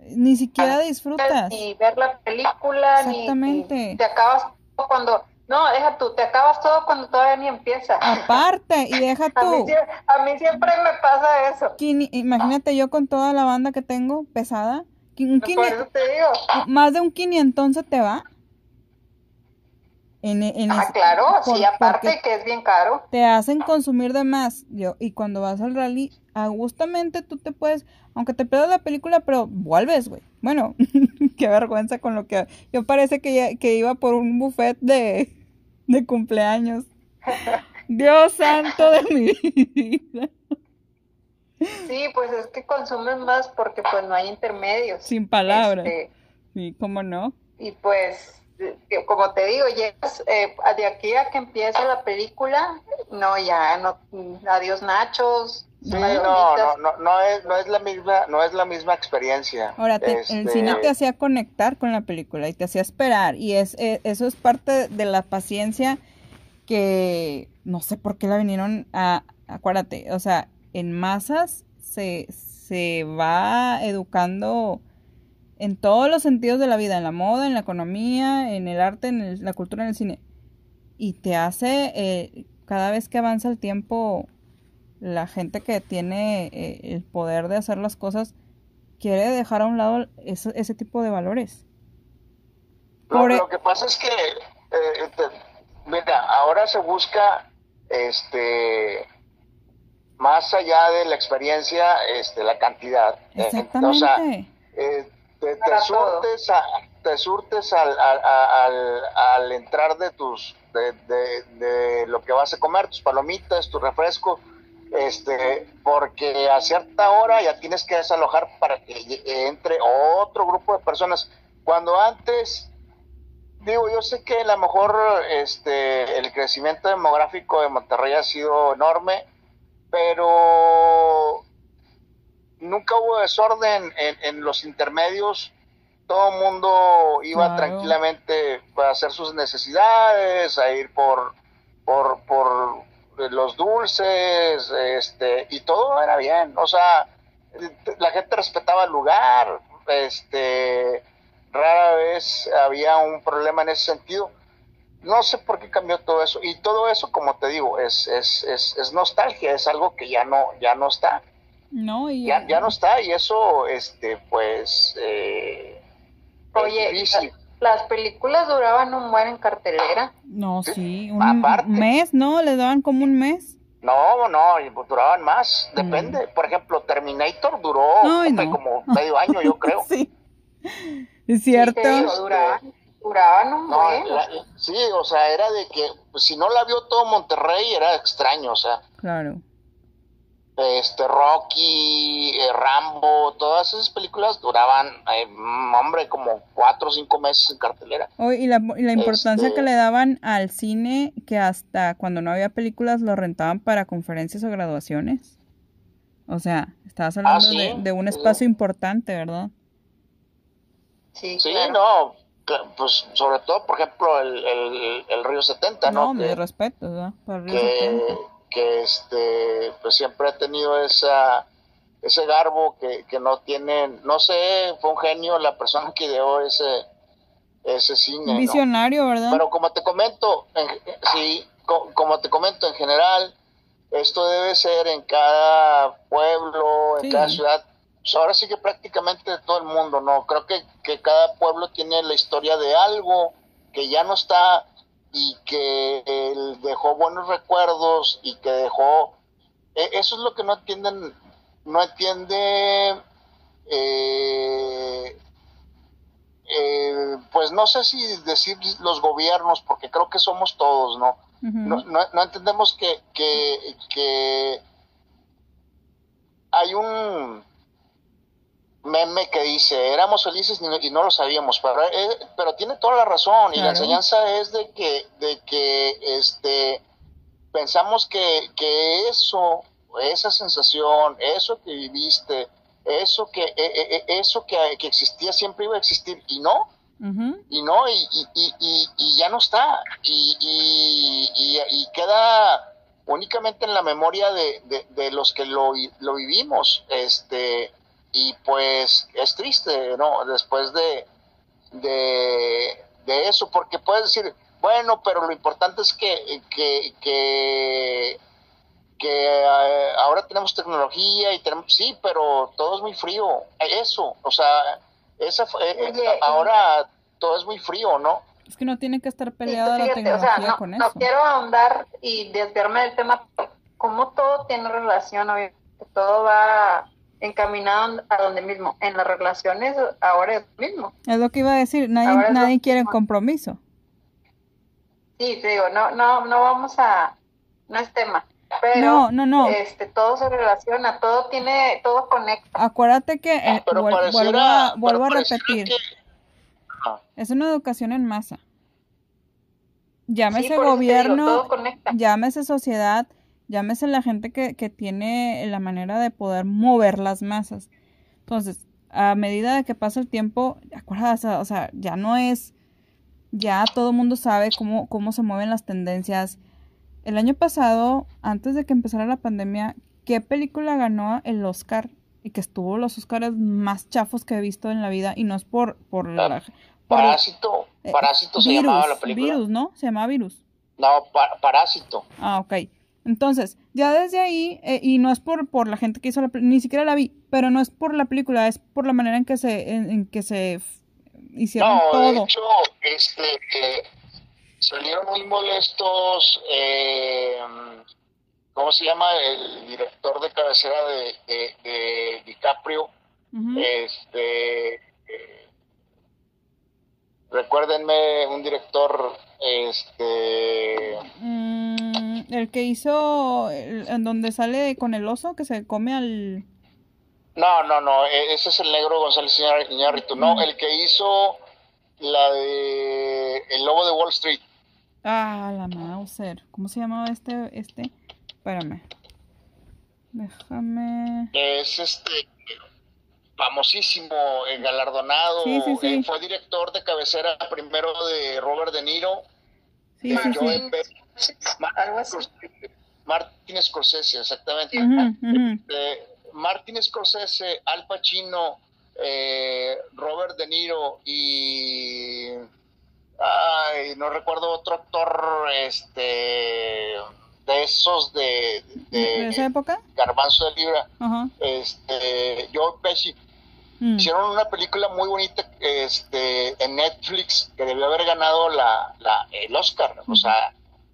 Speaker 1: Ni siquiera disfrutas.
Speaker 2: Ni ver la película, Exactamente. te acabas cuando... No, deja tú, te acabas todo cuando todavía ni empieza.
Speaker 1: Aparte, y deja tú.
Speaker 2: a, mí, siempre me pasa eso.
Speaker 1: imagínate yo con toda la banda que tengo pesada. Un
Speaker 2: Por eso te digo.
Speaker 1: Más de un quinientón se te va.
Speaker 2: En, ah, claro, sí, aparte que es bien caro.
Speaker 1: Te hacen consumir de más. Yo, y cuando vas al rally, justamente tú te puedes, aunque te pierdas la película, pero vuelves, güey. Bueno, qué vergüenza con lo que... Yo parece que, que iba por un buffet de, de cumpleaños. Dios santo de mi vida.
Speaker 2: Sí, pues es que consumes más porque pues no hay intermedios.
Speaker 1: Sin palabras. Este, sí, ¿cómo no?
Speaker 2: Y pues como te digo, llegas eh, de aquí a que empiece la película, no, ya, no, adiós nachos.
Speaker 3: No, no, no, no, es, no es la misma, no es la misma experiencia.
Speaker 1: Ahora, el este, cine te hacía conectar con la película y te hacía esperar y es, eh, eso es parte de la paciencia que no sé por qué la vinieron a, acuérdate, o sea, en masas se, se va educando en todos los sentidos de la vida, en la moda, en la economía, en el arte, en la cultura, en el cine. Y te hace, eh, cada vez que avanza el tiempo, la gente que tiene eh, el poder de hacer las cosas quiere dejar a un lado ese, ese tipo de valores.
Speaker 3: Lo, e- que pasa es que, eh, mira, ahora se busca, este, más allá de la experiencia, este, la cantidad.
Speaker 1: Exactamente
Speaker 3: te, te, surtes a, te surtes al, al, al, al entrar de tus de, de, de, lo que vas a comer, tus palomitas, tu refresco, este, porque a cierta hora ya tienes que desalojar para que entre otro grupo de personas. Cuando antes, digo, yo sé que a lo mejor este, el crecimiento demográfico de Monterrey ha sido enorme, pero nunca hubo desorden en, en los intermedios todo el mundo iba
Speaker 1: Claro.
Speaker 3: tranquilamente a hacer sus necesidades, a ir por, por, por los dulces, este, y todo era bien, o sea, la gente respetaba el lugar, este, rara vez había un problema en ese sentido. No sé por qué cambió todo eso, y todo eso, como te digo, es, es, es, es nostalgia, es algo que ya no, ya no está
Speaker 1: No, y
Speaker 3: ya, ya no está y eso este pues eh,
Speaker 2: Oye,
Speaker 3: es difícil.
Speaker 2: Las películas duraban un buen en cartelera.
Speaker 1: No, sí, un
Speaker 3: Aparte.
Speaker 1: mes, ¿no? Les daban como un mes.
Speaker 3: no no y pues duraban más depende por ejemplo Terminator duró
Speaker 1: Mm. Ay, no.
Speaker 3: como medio año yo creo
Speaker 1: Sí. Es cierto.
Speaker 2: Sí,
Speaker 3: Este-
Speaker 2: duraban, duraban un
Speaker 3: no,
Speaker 2: buen.
Speaker 3: la- sí o sea era de que pues, si no la vio todo Monterrey era extraño o sea
Speaker 1: Claro.
Speaker 3: Este Rocky eh, Rambo todas esas películas duraban eh, hombre como cuatro o cinco meses en cartelera
Speaker 1: Oye, y la, y la importancia
Speaker 3: Este-
Speaker 1: que le daban al cine, que hasta cuando no había películas lo rentaban para conferencias o graduaciones. O sea, estabas hablando
Speaker 3: Ah, sí,
Speaker 1: de, de un
Speaker 3: sí.
Speaker 1: espacio importante, ¿verdad?
Speaker 2: Sí,
Speaker 3: Sí,
Speaker 2: claro.
Speaker 3: no, pues sobre todo, por ejemplo, el, el, el Río 70, ¿no?
Speaker 1: No, mis
Speaker 3: que,
Speaker 1: respetos, ¿verdad? Para Río 70.
Speaker 3: Que, este, pues siempre ha tenido esa, ese garbo que, que no tienen, no sé, fue un genio la persona que ideó ese, ese cine, ¿no?
Speaker 1: Visionario, ¿verdad?
Speaker 3: Pero como te comento, en- sí, co- como te comento, en general, esto debe ser en cada pueblo, en
Speaker 1: Sí.
Speaker 3: cada ciudad. Pues ahora sí que prácticamente de todo el mundo, ¿no? Creo que, que cada pueblo tiene la historia de algo que ya no está y que él dejó buenos recuerdos y que dejó... e- Eso es lo que no entienden, no entiende... eh, eh, pues no sé si decir los gobiernos, porque creo que somos todos, ¿no? No, no, no entendemos que, que, que hay un meme que dice, éramos felices y no, y no lo sabíamos, pero, eh, pero tiene toda la razón y la enseñanza es de que, de que este, pensamos que, que eso, esa sensación, eso que viviste, eso que, eh, eh, eh, eso que, que existía siempre iba a existir y no,
Speaker 1: Ujú.
Speaker 3: y no, y, y, y, y- y ya no está, y, y, y- y queda únicamente en la memoria de, de, de los que lo, lo vivimos, este, y pues es triste, ¿no? Después de, de, de eso, porque puedes decir, bueno, pero lo importante es que, que, que, que eh, ahora tenemos tecnología y tenemos, sí, pero todo es muy frío, eso, o sea, esa eh,
Speaker 2: Oye,
Speaker 3: ahora todo es muy frío, ¿no?
Speaker 1: Es que no tiene que estar
Speaker 2: Sí,
Speaker 1: peleada la
Speaker 2: o sea,
Speaker 1: tecnología
Speaker 2: no,
Speaker 1: con
Speaker 2: no
Speaker 1: eso.
Speaker 2: quiero ahondar y desviarme del tema, como todo tiene relación, obviamente, todo va encaminado a donde mismo. En las relaciones ahora es lo mismo.
Speaker 1: Es lo que iba a decir, nadie, nadie quiere
Speaker 2: mismo.
Speaker 1: compromiso.
Speaker 2: Sí, te digo, no, no, no vamos a, no es tema, pero
Speaker 1: No, no, no.
Speaker 2: este, todo se relaciona, todo tiene, todo conecta.
Speaker 1: Acuérdate que, eh,
Speaker 3: Pero
Speaker 1: vuel-
Speaker 3: pareciera,
Speaker 1: vuelvo a,
Speaker 3: pero
Speaker 1: vuelvo a repetir,
Speaker 3: que-
Speaker 1: es una educación en masa.
Speaker 2: Sí,
Speaker 1: Llámese
Speaker 2: digo,
Speaker 1: gobierno,
Speaker 2: conecta.
Speaker 1: llámese sociedad, llámese la gente que, que tiene la manera de poder mover las masas. Entonces, a medida de que pasa el tiempo, acuérdate, o sea, ya no es, ya todo el mundo sabe cómo, cómo se mueven las tendencias. El año pasado, antes de que empezara la pandemia, ¿qué película ganó el Oscar? Y que estuvo los Oscars más chafos que he visto en la vida, y no es por, por la... por-
Speaker 3: Parásito,
Speaker 1: eh,
Speaker 3: Parásito se
Speaker 1: Virus,
Speaker 3: llamaba la película.
Speaker 1: Virus, ¿no? Se llamaba Virus.
Speaker 3: No, pa- Parásito.
Speaker 1: Ah, ok. Entonces, ya desde ahí, eh, y no es por, por la gente que hizo la película, ni siquiera la vi, pero no es por la película, es por la manera en que se, en, en que se hicieron
Speaker 3: No, de hecho, este, eh, salieron muy molestos, eh, ¿cómo se llama? El director de cabecera de, de, de DiCaprio, este, eh, recuérdenme un director, este...
Speaker 1: Mm, el que hizo, el- en donde sale con el oso que se come al...
Speaker 3: No, no, no, e- ese es el negro González Iñár- Iñárritu. No, el que hizo la de El Lobo de Wall Street.
Speaker 1: Ah, la Mauser. ¿Cómo se llamaba este? Este. Espérame. Déjame.
Speaker 3: Es este famosísimo, eh, galardonado.
Speaker 1: Sí, sí, sí.
Speaker 3: eh, fue director de cabecera primero de Robert De Niro.
Speaker 1: Sí,
Speaker 3: de
Speaker 1: sí, sí.
Speaker 3: Joe Pesci, Martin. Scorsese- exactamente.
Speaker 1: Ujú.
Speaker 3: Eh, Martin Scorsese, Al Pacino, eh, Robert De Niro y ay, no recuerdo otro actor este de esos de, de,
Speaker 1: ¿De esa época?
Speaker 3: Garbanzo de Libra,
Speaker 1: Ajá.
Speaker 3: este Joe Pesci.
Speaker 1: Mm.
Speaker 3: Hicieron una película muy bonita este, en Netflix que debió haber ganado la, la- el Oscar. O sea,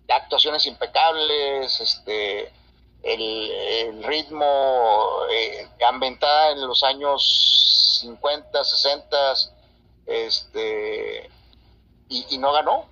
Speaker 3: actuaciones impecables, este, el, el ritmo, eh, ambientada en los años 50, 60, este, y, y no ganó.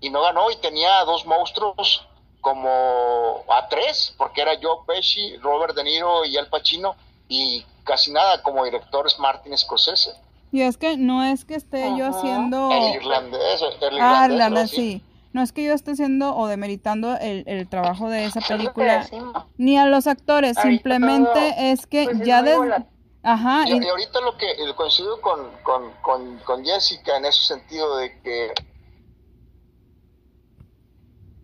Speaker 3: Y no ganó y tenía a dos monstruos como a tres, porque era Joe Pesci, Robert De Niro y Al Pacino, y casi nada como director es Martin Scorsese.
Speaker 1: Y es que no es que esté yo
Speaker 2: Ajá.
Speaker 1: haciendo...
Speaker 3: El irlandés, el
Speaker 1: Ah,
Speaker 3: irlandés,
Speaker 1: la
Speaker 3: ¿no?
Speaker 1: verdad, sí. No es que yo esté haciendo o demeritando el, el trabajo de esa película, ni a los actores,
Speaker 2: Ahorita
Speaker 1: simplemente
Speaker 2: todo,
Speaker 1: es que
Speaker 2: pues, es
Speaker 1: ya
Speaker 2: muy
Speaker 1: des-
Speaker 2: volátil.
Speaker 1: Ajá,
Speaker 3: Y,
Speaker 1: y-
Speaker 3: ahorita lo que coincido con, con, con, con Jessica en ese sentido de que,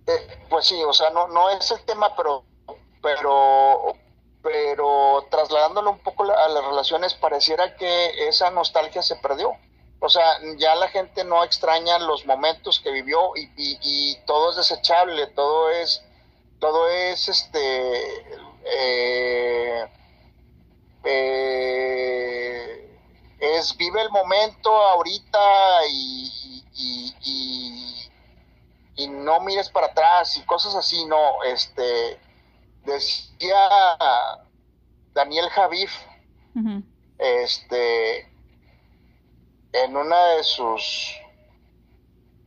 Speaker 3: eh, pues sí, o sea, no, no es el tema, pero, pero, pero trasladándolo un poco a las relaciones, pareciera que esa nostalgia se perdió. O sea, ya la gente no extraña los momentos que vivió y, todo es desechable, todo es, todo es este, eh, eh, es vive el momento ahorita y- y no mires para atrás y cosas así, no, este, decía Daniel Javif, este, en una de sus,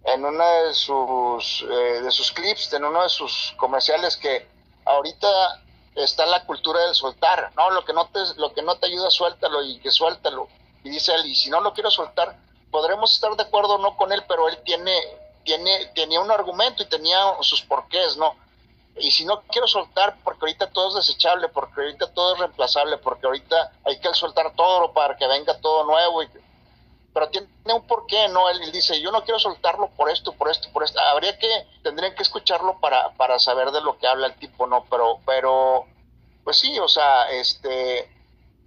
Speaker 3: en una de sus, eh, de sus clips, en uno de sus comerciales que ahorita está la cultura del soltar, no, lo que no te, lo que no te ayuda, suéltalo y que suéltalo. Y dice él, y si no lo quiero soltar, podremos estar de acuerdo o no con él, pero él tiene, tiene, tenía un argumento y tenía sus porqués, ¿no? Y si no quiero soltar, porque ahorita todo es desechable, porque ahorita todo es reemplazable, porque ahorita hay que soltar todo para que venga todo nuevo. Y, pero tiene un porqué, ¿no? Él, dice, yo no quiero soltarlo por esto, por esto, por esto. Habría que, tendrían que escucharlo para, para saber de lo que habla el tipo, ¿no? Pero, pero, pues sí, o sea, este,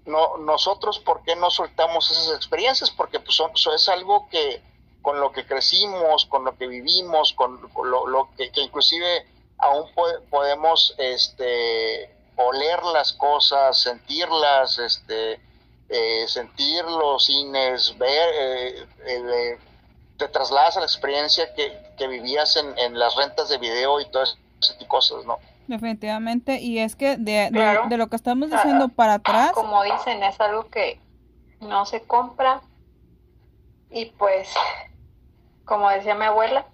Speaker 3: no, nosotros, ¿por qué no soltamos esas experiencias? Porque pues son, eso es algo que, con lo que crecimos, con lo que vivimos, con, lo, lo que inclusive aún po- podemos, este, oler las cosas, sentirlas, este, eh, sentir los cines, ver, eh, eh, te trasladas a la experiencia que, que vivías en, en las rentas de video y todo ese tipo de cosas, ¿no?
Speaker 1: definitivamente. Y es que de, de-
Speaker 2: Claro.
Speaker 1: de lo que estamos diciendo para atrás,
Speaker 2: Como dicen, es algo que no se compra. Y pues, como decía mi abuela,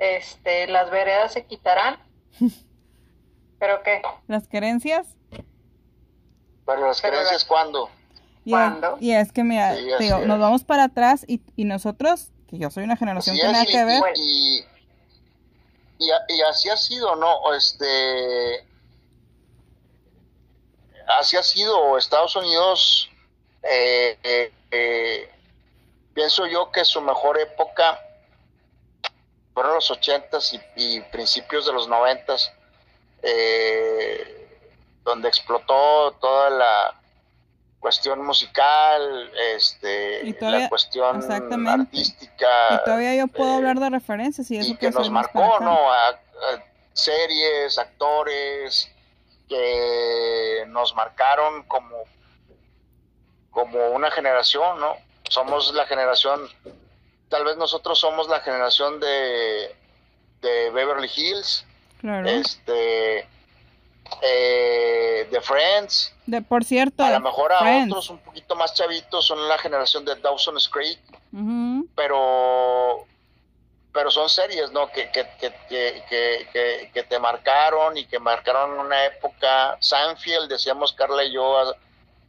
Speaker 2: este, las veredas se quitarán. ¿Pero qué?
Speaker 1: las creencias,
Speaker 3: Pero las
Speaker 2: Pero
Speaker 3: creencias, ¿cuándo?
Speaker 1: y y es que mira,
Speaker 3: Sí,
Speaker 1: digo, nos vamos para atrás y, y nosotros, que yo soy una generación que nada que ver,
Speaker 3: y, y así ha sido, ¿no? Este, así ha sido Estados Unidos, eh, eh, eh, pienso yo que su mejor época fueron los ochentas y, y principios de los noventas, eh, donde explotó toda la cuestión musical, este,
Speaker 1: todavía-
Speaker 3: la cuestión artística,
Speaker 1: y todavía yo puedo
Speaker 3: eh,
Speaker 1: hablar de referencias y eso
Speaker 3: y que nos marcó. ¿no? A, a series, actores que nos marcaron como, como una generación, ¿no? Somos la generación, tal vez nosotros somos la generación de, de Beverly Hills,
Speaker 1: Claro.
Speaker 3: este, eh, de Friends,
Speaker 1: De, por cierto,
Speaker 3: a lo mejor a otros un poquito más chavitos son la generación de Dawson's Creek, pero pero son series, ¿no? Que, que, que, que, te marcaron y que marcaron una época. Seinfeld, decíamos Carla y yo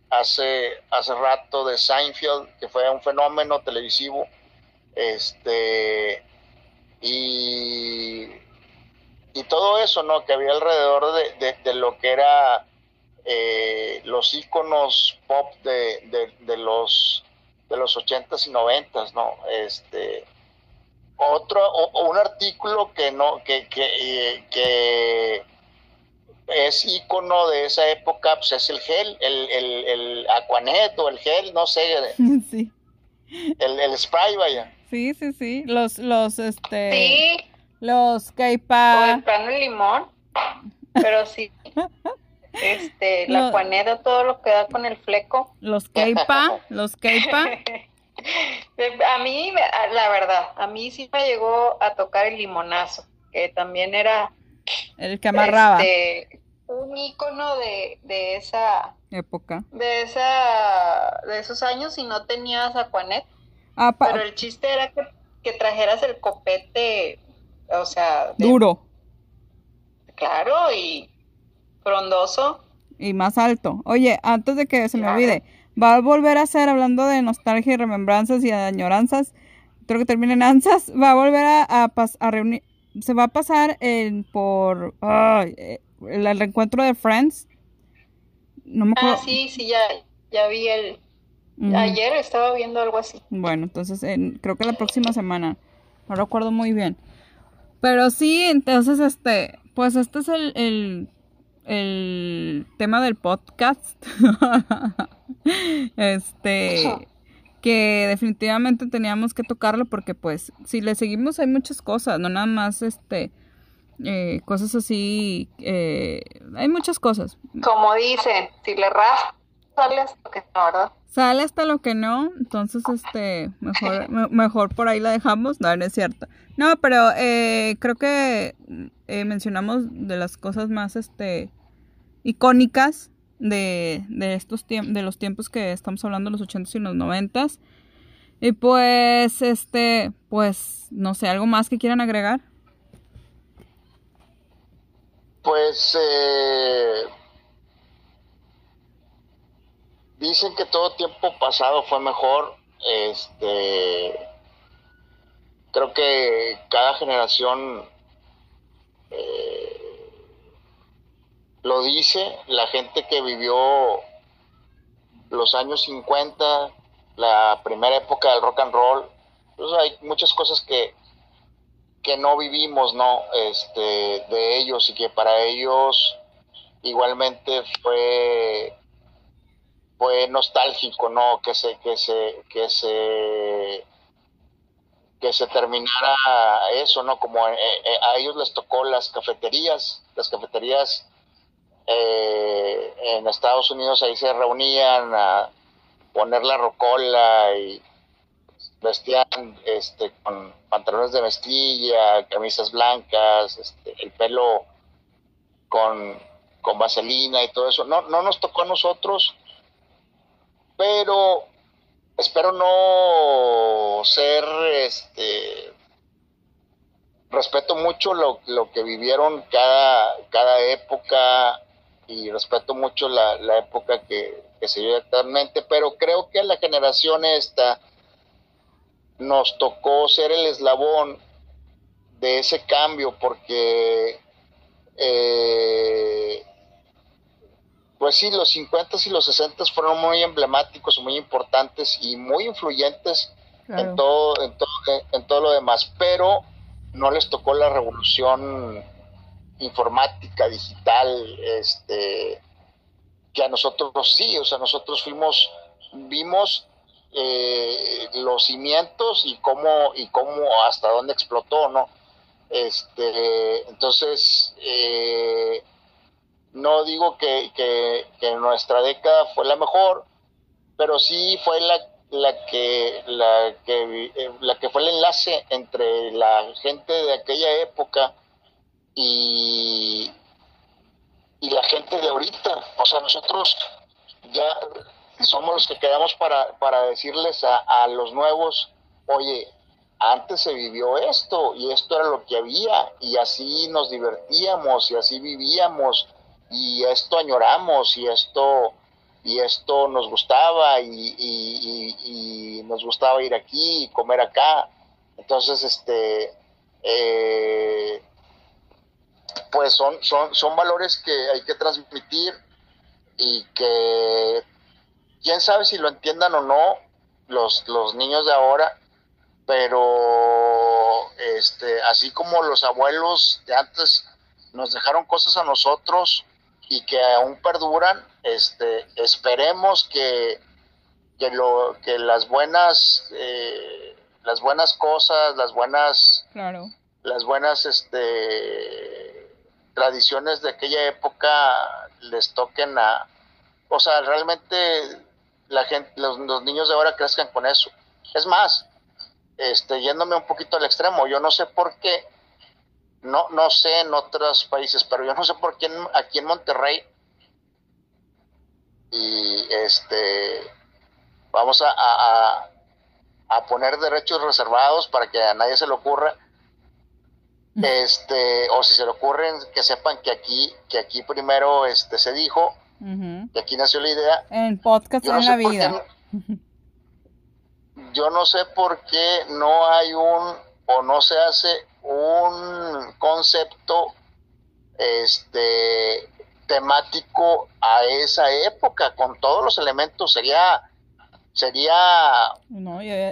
Speaker 3: hace, hace rato de Seinfeld, que fue un fenómeno televisivo. Este, y, y todo eso, ¿no? Que había alrededor de, de, lo que era eh, los íconos pop de, de, los de los ochentas y noventas, ¿no? Este, otro, o, un artículo que no, que, que, que es icono de esa época, pues es el gel, el, el, el Aquanet o el gel, no sé. Sí. El, el spray, vaya.
Speaker 1: Sí, sí, sí. Los, los, este.
Speaker 2: Sí.
Speaker 1: Los Keipa.
Speaker 2: O el plano limón. Pero sí. este, la Aquanet todo lo que da con el fleco.
Speaker 1: Los Keipa, los Keipa.
Speaker 2: A mí, la verdad, a mí sí me llegó a tocar el limonazo, que también era...
Speaker 1: El que amarraba.
Speaker 2: Este, un icono de, de esa...
Speaker 1: Época.
Speaker 2: De esa... De esos años y no tenías Aquanet. Ah, pero el chiste era que, trajeras el copete, o sea...
Speaker 1: Duro.
Speaker 2: Claro, y frondoso.
Speaker 1: Y más alto. Oye, antes de que se me olvide va a volver a ser, hablando de nostalgia y remembranzas y añoranzas, creo que termina en ansas, va a volver a, a, reunir, se va a pasar en, por eh, el, reencuentro de Friends.
Speaker 2: No me acuerdo. Ah, sí, sí, ya, ya vi el... Ayer estaba viendo algo así.
Speaker 1: Bueno, entonces creo que la próxima semana. No recuerdo muy bien. Pero sí, entonces este, pues este es el, el, el tema del podcast. este que definitivamente teníamos que tocarlo porque pues si le seguimos hay muchas cosas, no nada más este eh, cosas así, eh, hay muchas cosas.
Speaker 2: Como dicen, si le raspas sale hasta lo que no, ¿verdad?
Speaker 1: Sale hasta lo que no, entonces este mejor mejor por ahí la dejamos, no, no es cierto. No, pero eh, creo que mencionamos de las cosas más este icónicas de, de estos de los tiempos que estamos hablando, los 80 y los 90 Y pues, este, pues, no sé, ¿algo más que quieran agregar?
Speaker 3: Pues, eh, dicen que todo tiempo pasado fue mejor. Este, creo que cada generación eh, lo dice la gente que vivió los años 50, la primera época del rock and roll. Pues hay muchas cosas que, que no vivimos, ¿no? Este, de ellos y que para ellos igualmente fue fue nostálgico, ¿no? Que se que se que se que se terminara eso, ¿no? Como eh, eh, a ellos les tocó las cafeterías, las cafeterías eh, en Estados Unidos ahí se reunían a poner la rocola y vestían este, con pantalones de mezclilla, camisas blancas, este, el pelo con, con vaselina y todo eso. No, no nos tocó a nosotros, pero espero no ser este respeto mucho lo, lo que vivieron cada, cada época y respeto mucho la, la época que, se vive actualmente, pero creo que a la generación esta nos tocó ser el eslabón de ese cambio porque eh, pues sí, los 50 y los 60 fueron muy emblemáticos, muy importantes y muy influyentes en, todo, en, todo, en todo lo demás, pero no les tocó la revolución informática, digital, este, que a nosotros sí, o sea, nosotros fuimos, vimos eh, los cimientos y cómo, y cómo hasta dónde explotó, ¿no? Este, entonces, eh, no digo que, que, nuestra década fue la mejor, pero sí fue la, la que la que eh, la que fue el enlace entre la gente de aquella época y, y la gente de ahorita. O sea, nosotros ya somos los que quedamos para, para decirles a, a los nuevos oye, antes se vivió esto y esto era lo que había y así nos divertíamos y así vivíamos y esto añoramos y esto y esto nos gustaba y, nos gustaba ir aquí y comer acá. Entonces este eh, pues son, son, son valores que hay que transmitir y que quién sabe si lo entiendan o no los, los niños de ahora, pero este, así como los abuelos de antes nos dejaron cosas a nosotros y que aún perduran, este, esperemos que, que, lo, que las buenas eh, las buenas cosas, las buenas
Speaker 1: claro.
Speaker 3: las buenas este tradiciones de aquella época les toquen a o sea, realmente la gente, los, niños de ahora crezcan con eso. Es más, este, yéndome un poquito al extremo, yo no sé por qué, no, no sé en otros países, pero yo no sé por qué aquí en Monterrey, y este, vamos a, a, poner derechos reservados para que a nadie se le ocurra, este, o si se le ocurren, que sepan que aquí, que aquí primero este, se dijo, y aquí nació la idea.
Speaker 1: En podcast en la vida.
Speaker 3: yo no sé por qué no hay un o no se hace un concepto este temático a esa época con todos los elementos sería sería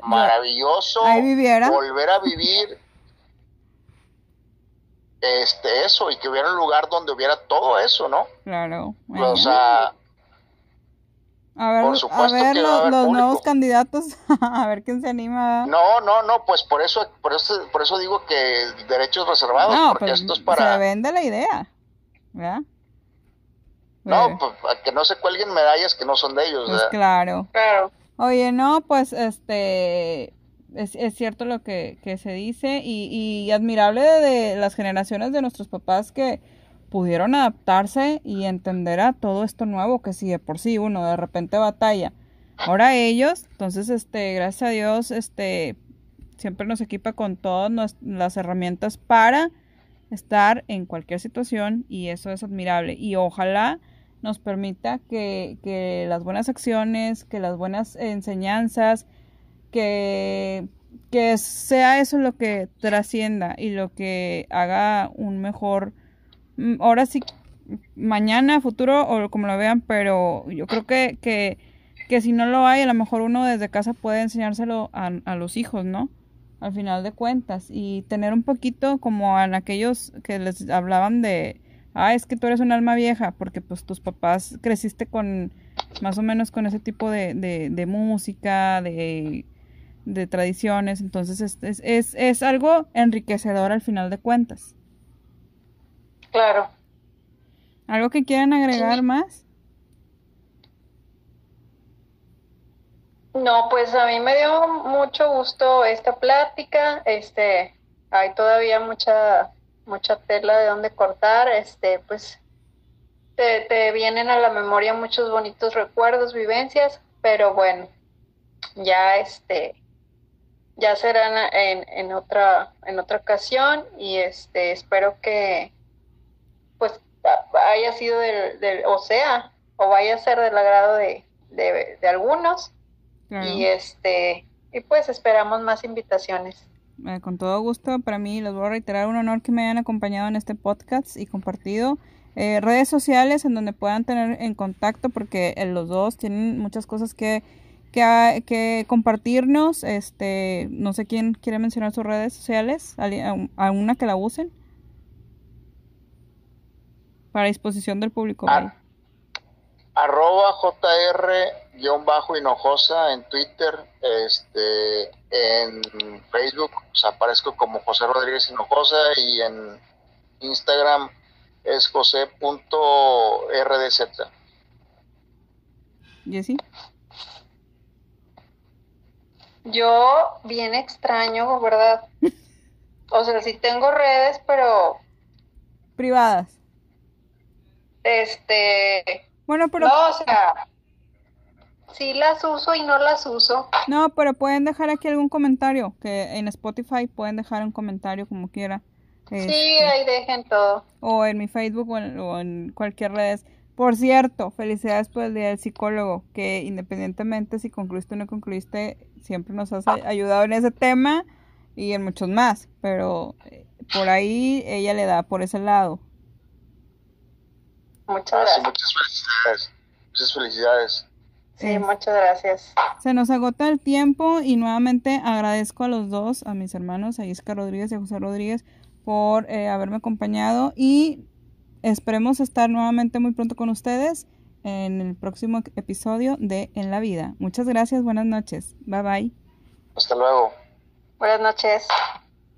Speaker 3: maravilloso volver a vivir este eso y que hubiera un lugar donde hubiera todo eso, ¿no?
Speaker 1: Claro.
Speaker 3: O sea,
Speaker 1: a ver, a ver los, nuevos candidatos, a ver quién se anima.
Speaker 3: No, no, no, pues por eso, por eso, por eso digo que derechos reservados, porque esto es para.
Speaker 1: Se vende la idea, ¿verdad?
Speaker 3: No, pues, que no se cuelguen medallas que no son de ellos,
Speaker 1: pues claro. Claro. Oye, no, pues este, es, es cierto lo que, que se dice y, y admirable de, las generaciones de nuestros papás que pudieron adaptarse y entender a todo esto nuevo que sigue por sí uno de repente batalla. Ahora ellos, entonces, este, gracias a Dios, este, siempre nos equipa con todas las herramientas para estar en cualquier situación y eso es admirable. Y ojalá nos permita que, que las buenas acciones, que las buenas enseñanzas, que, que sea eso lo que trascienda y lo que haga un mejor, ahora sí, mañana, futuro o como lo vean, pero yo creo que, que, que si no lo hay, a lo mejor uno desde casa puede enseñárselo a, los hijos, ¿no? Al final de cuentas y tener un poquito como en aquellos que les hablaban de, ah, es que tú eres un alma vieja, porque pues tus papás creciste con más o menos con ese tipo de, de, música, de de tradiciones, entonces es, es, es, algo enriquecedor al final de cuentas.
Speaker 2: Claro.
Speaker 1: ¿Algo que quieran agregar más?
Speaker 2: No, pues a mí me dio mucho gusto esta plática, este, hay todavía mucha, mucha tela de donde cortar, este, pues te, te vienen a la memoria muchos bonitos recuerdos, vivencias, pero bueno, ya este, ya serán en, en, otra en otra ocasión y este espero que haya sido del, del o sea o vaya a ser del agrado de, de, algunos. Y este y pues esperamos más invitaciones.
Speaker 1: Eh, con todo gusto. Para mí les voy a reiterar un honor que me hayan acompañado en este podcast y compartido. Eh, redes sociales en donde puedan tener en contacto porque eh, los dos tienen muchas cosas que que, que compartirnos. Este, no sé quién quiere mencionar sus redes sociales, a, una que la usen. Para disposición del público.
Speaker 3: arroba JR-Hinojosa en Twitter, este, en Facebook, aparezco como José Rodríguez Hinojosa y en Instagram es josé.rdz.
Speaker 1: ¿Jessy?
Speaker 2: Yo, bien extraño, ¿verdad? O sea, sí tengo redes, pero...
Speaker 1: Privadas.
Speaker 2: Este...
Speaker 1: Bueno, pero...
Speaker 2: No, o sea... sí las uso y no las uso.
Speaker 1: No, pero pueden dejar aquí algún comentario, que en Spotify pueden dejar un comentario como quiera.
Speaker 2: Sí,
Speaker 1: Este,
Speaker 2: ahí dejen todo.
Speaker 1: o en mi Facebook o en, o en cualquier red. Por cierto, felicidades por el Día del Psicólogo, que independientemente si concluiste o no concluiste, siempre nos has ay- ayudado en ese tema y en muchos más, pero eh, por ahí ella le da por ese lado.
Speaker 2: Muchas
Speaker 3: Ah, sí,
Speaker 2: gracias.
Speaker 3: muchas felicidades. Muchas felicidades.
Speaker 2: Sí, muchas gracias.
Speaker 1: Se nos agota el tiempo y nuevamente agradezco a los dos, a mis hermanos, a Isca Rodríguez y a José Rodríguez, por eh, haberme acompañado y esperemos estar nuevamente muy pronto con ustedes en el próximo episodio de En la Vida. Muchas gracias, buenas noches. Bye bye.
Speaker 3: Hasta luego.
Speaker 2: Buenas noches.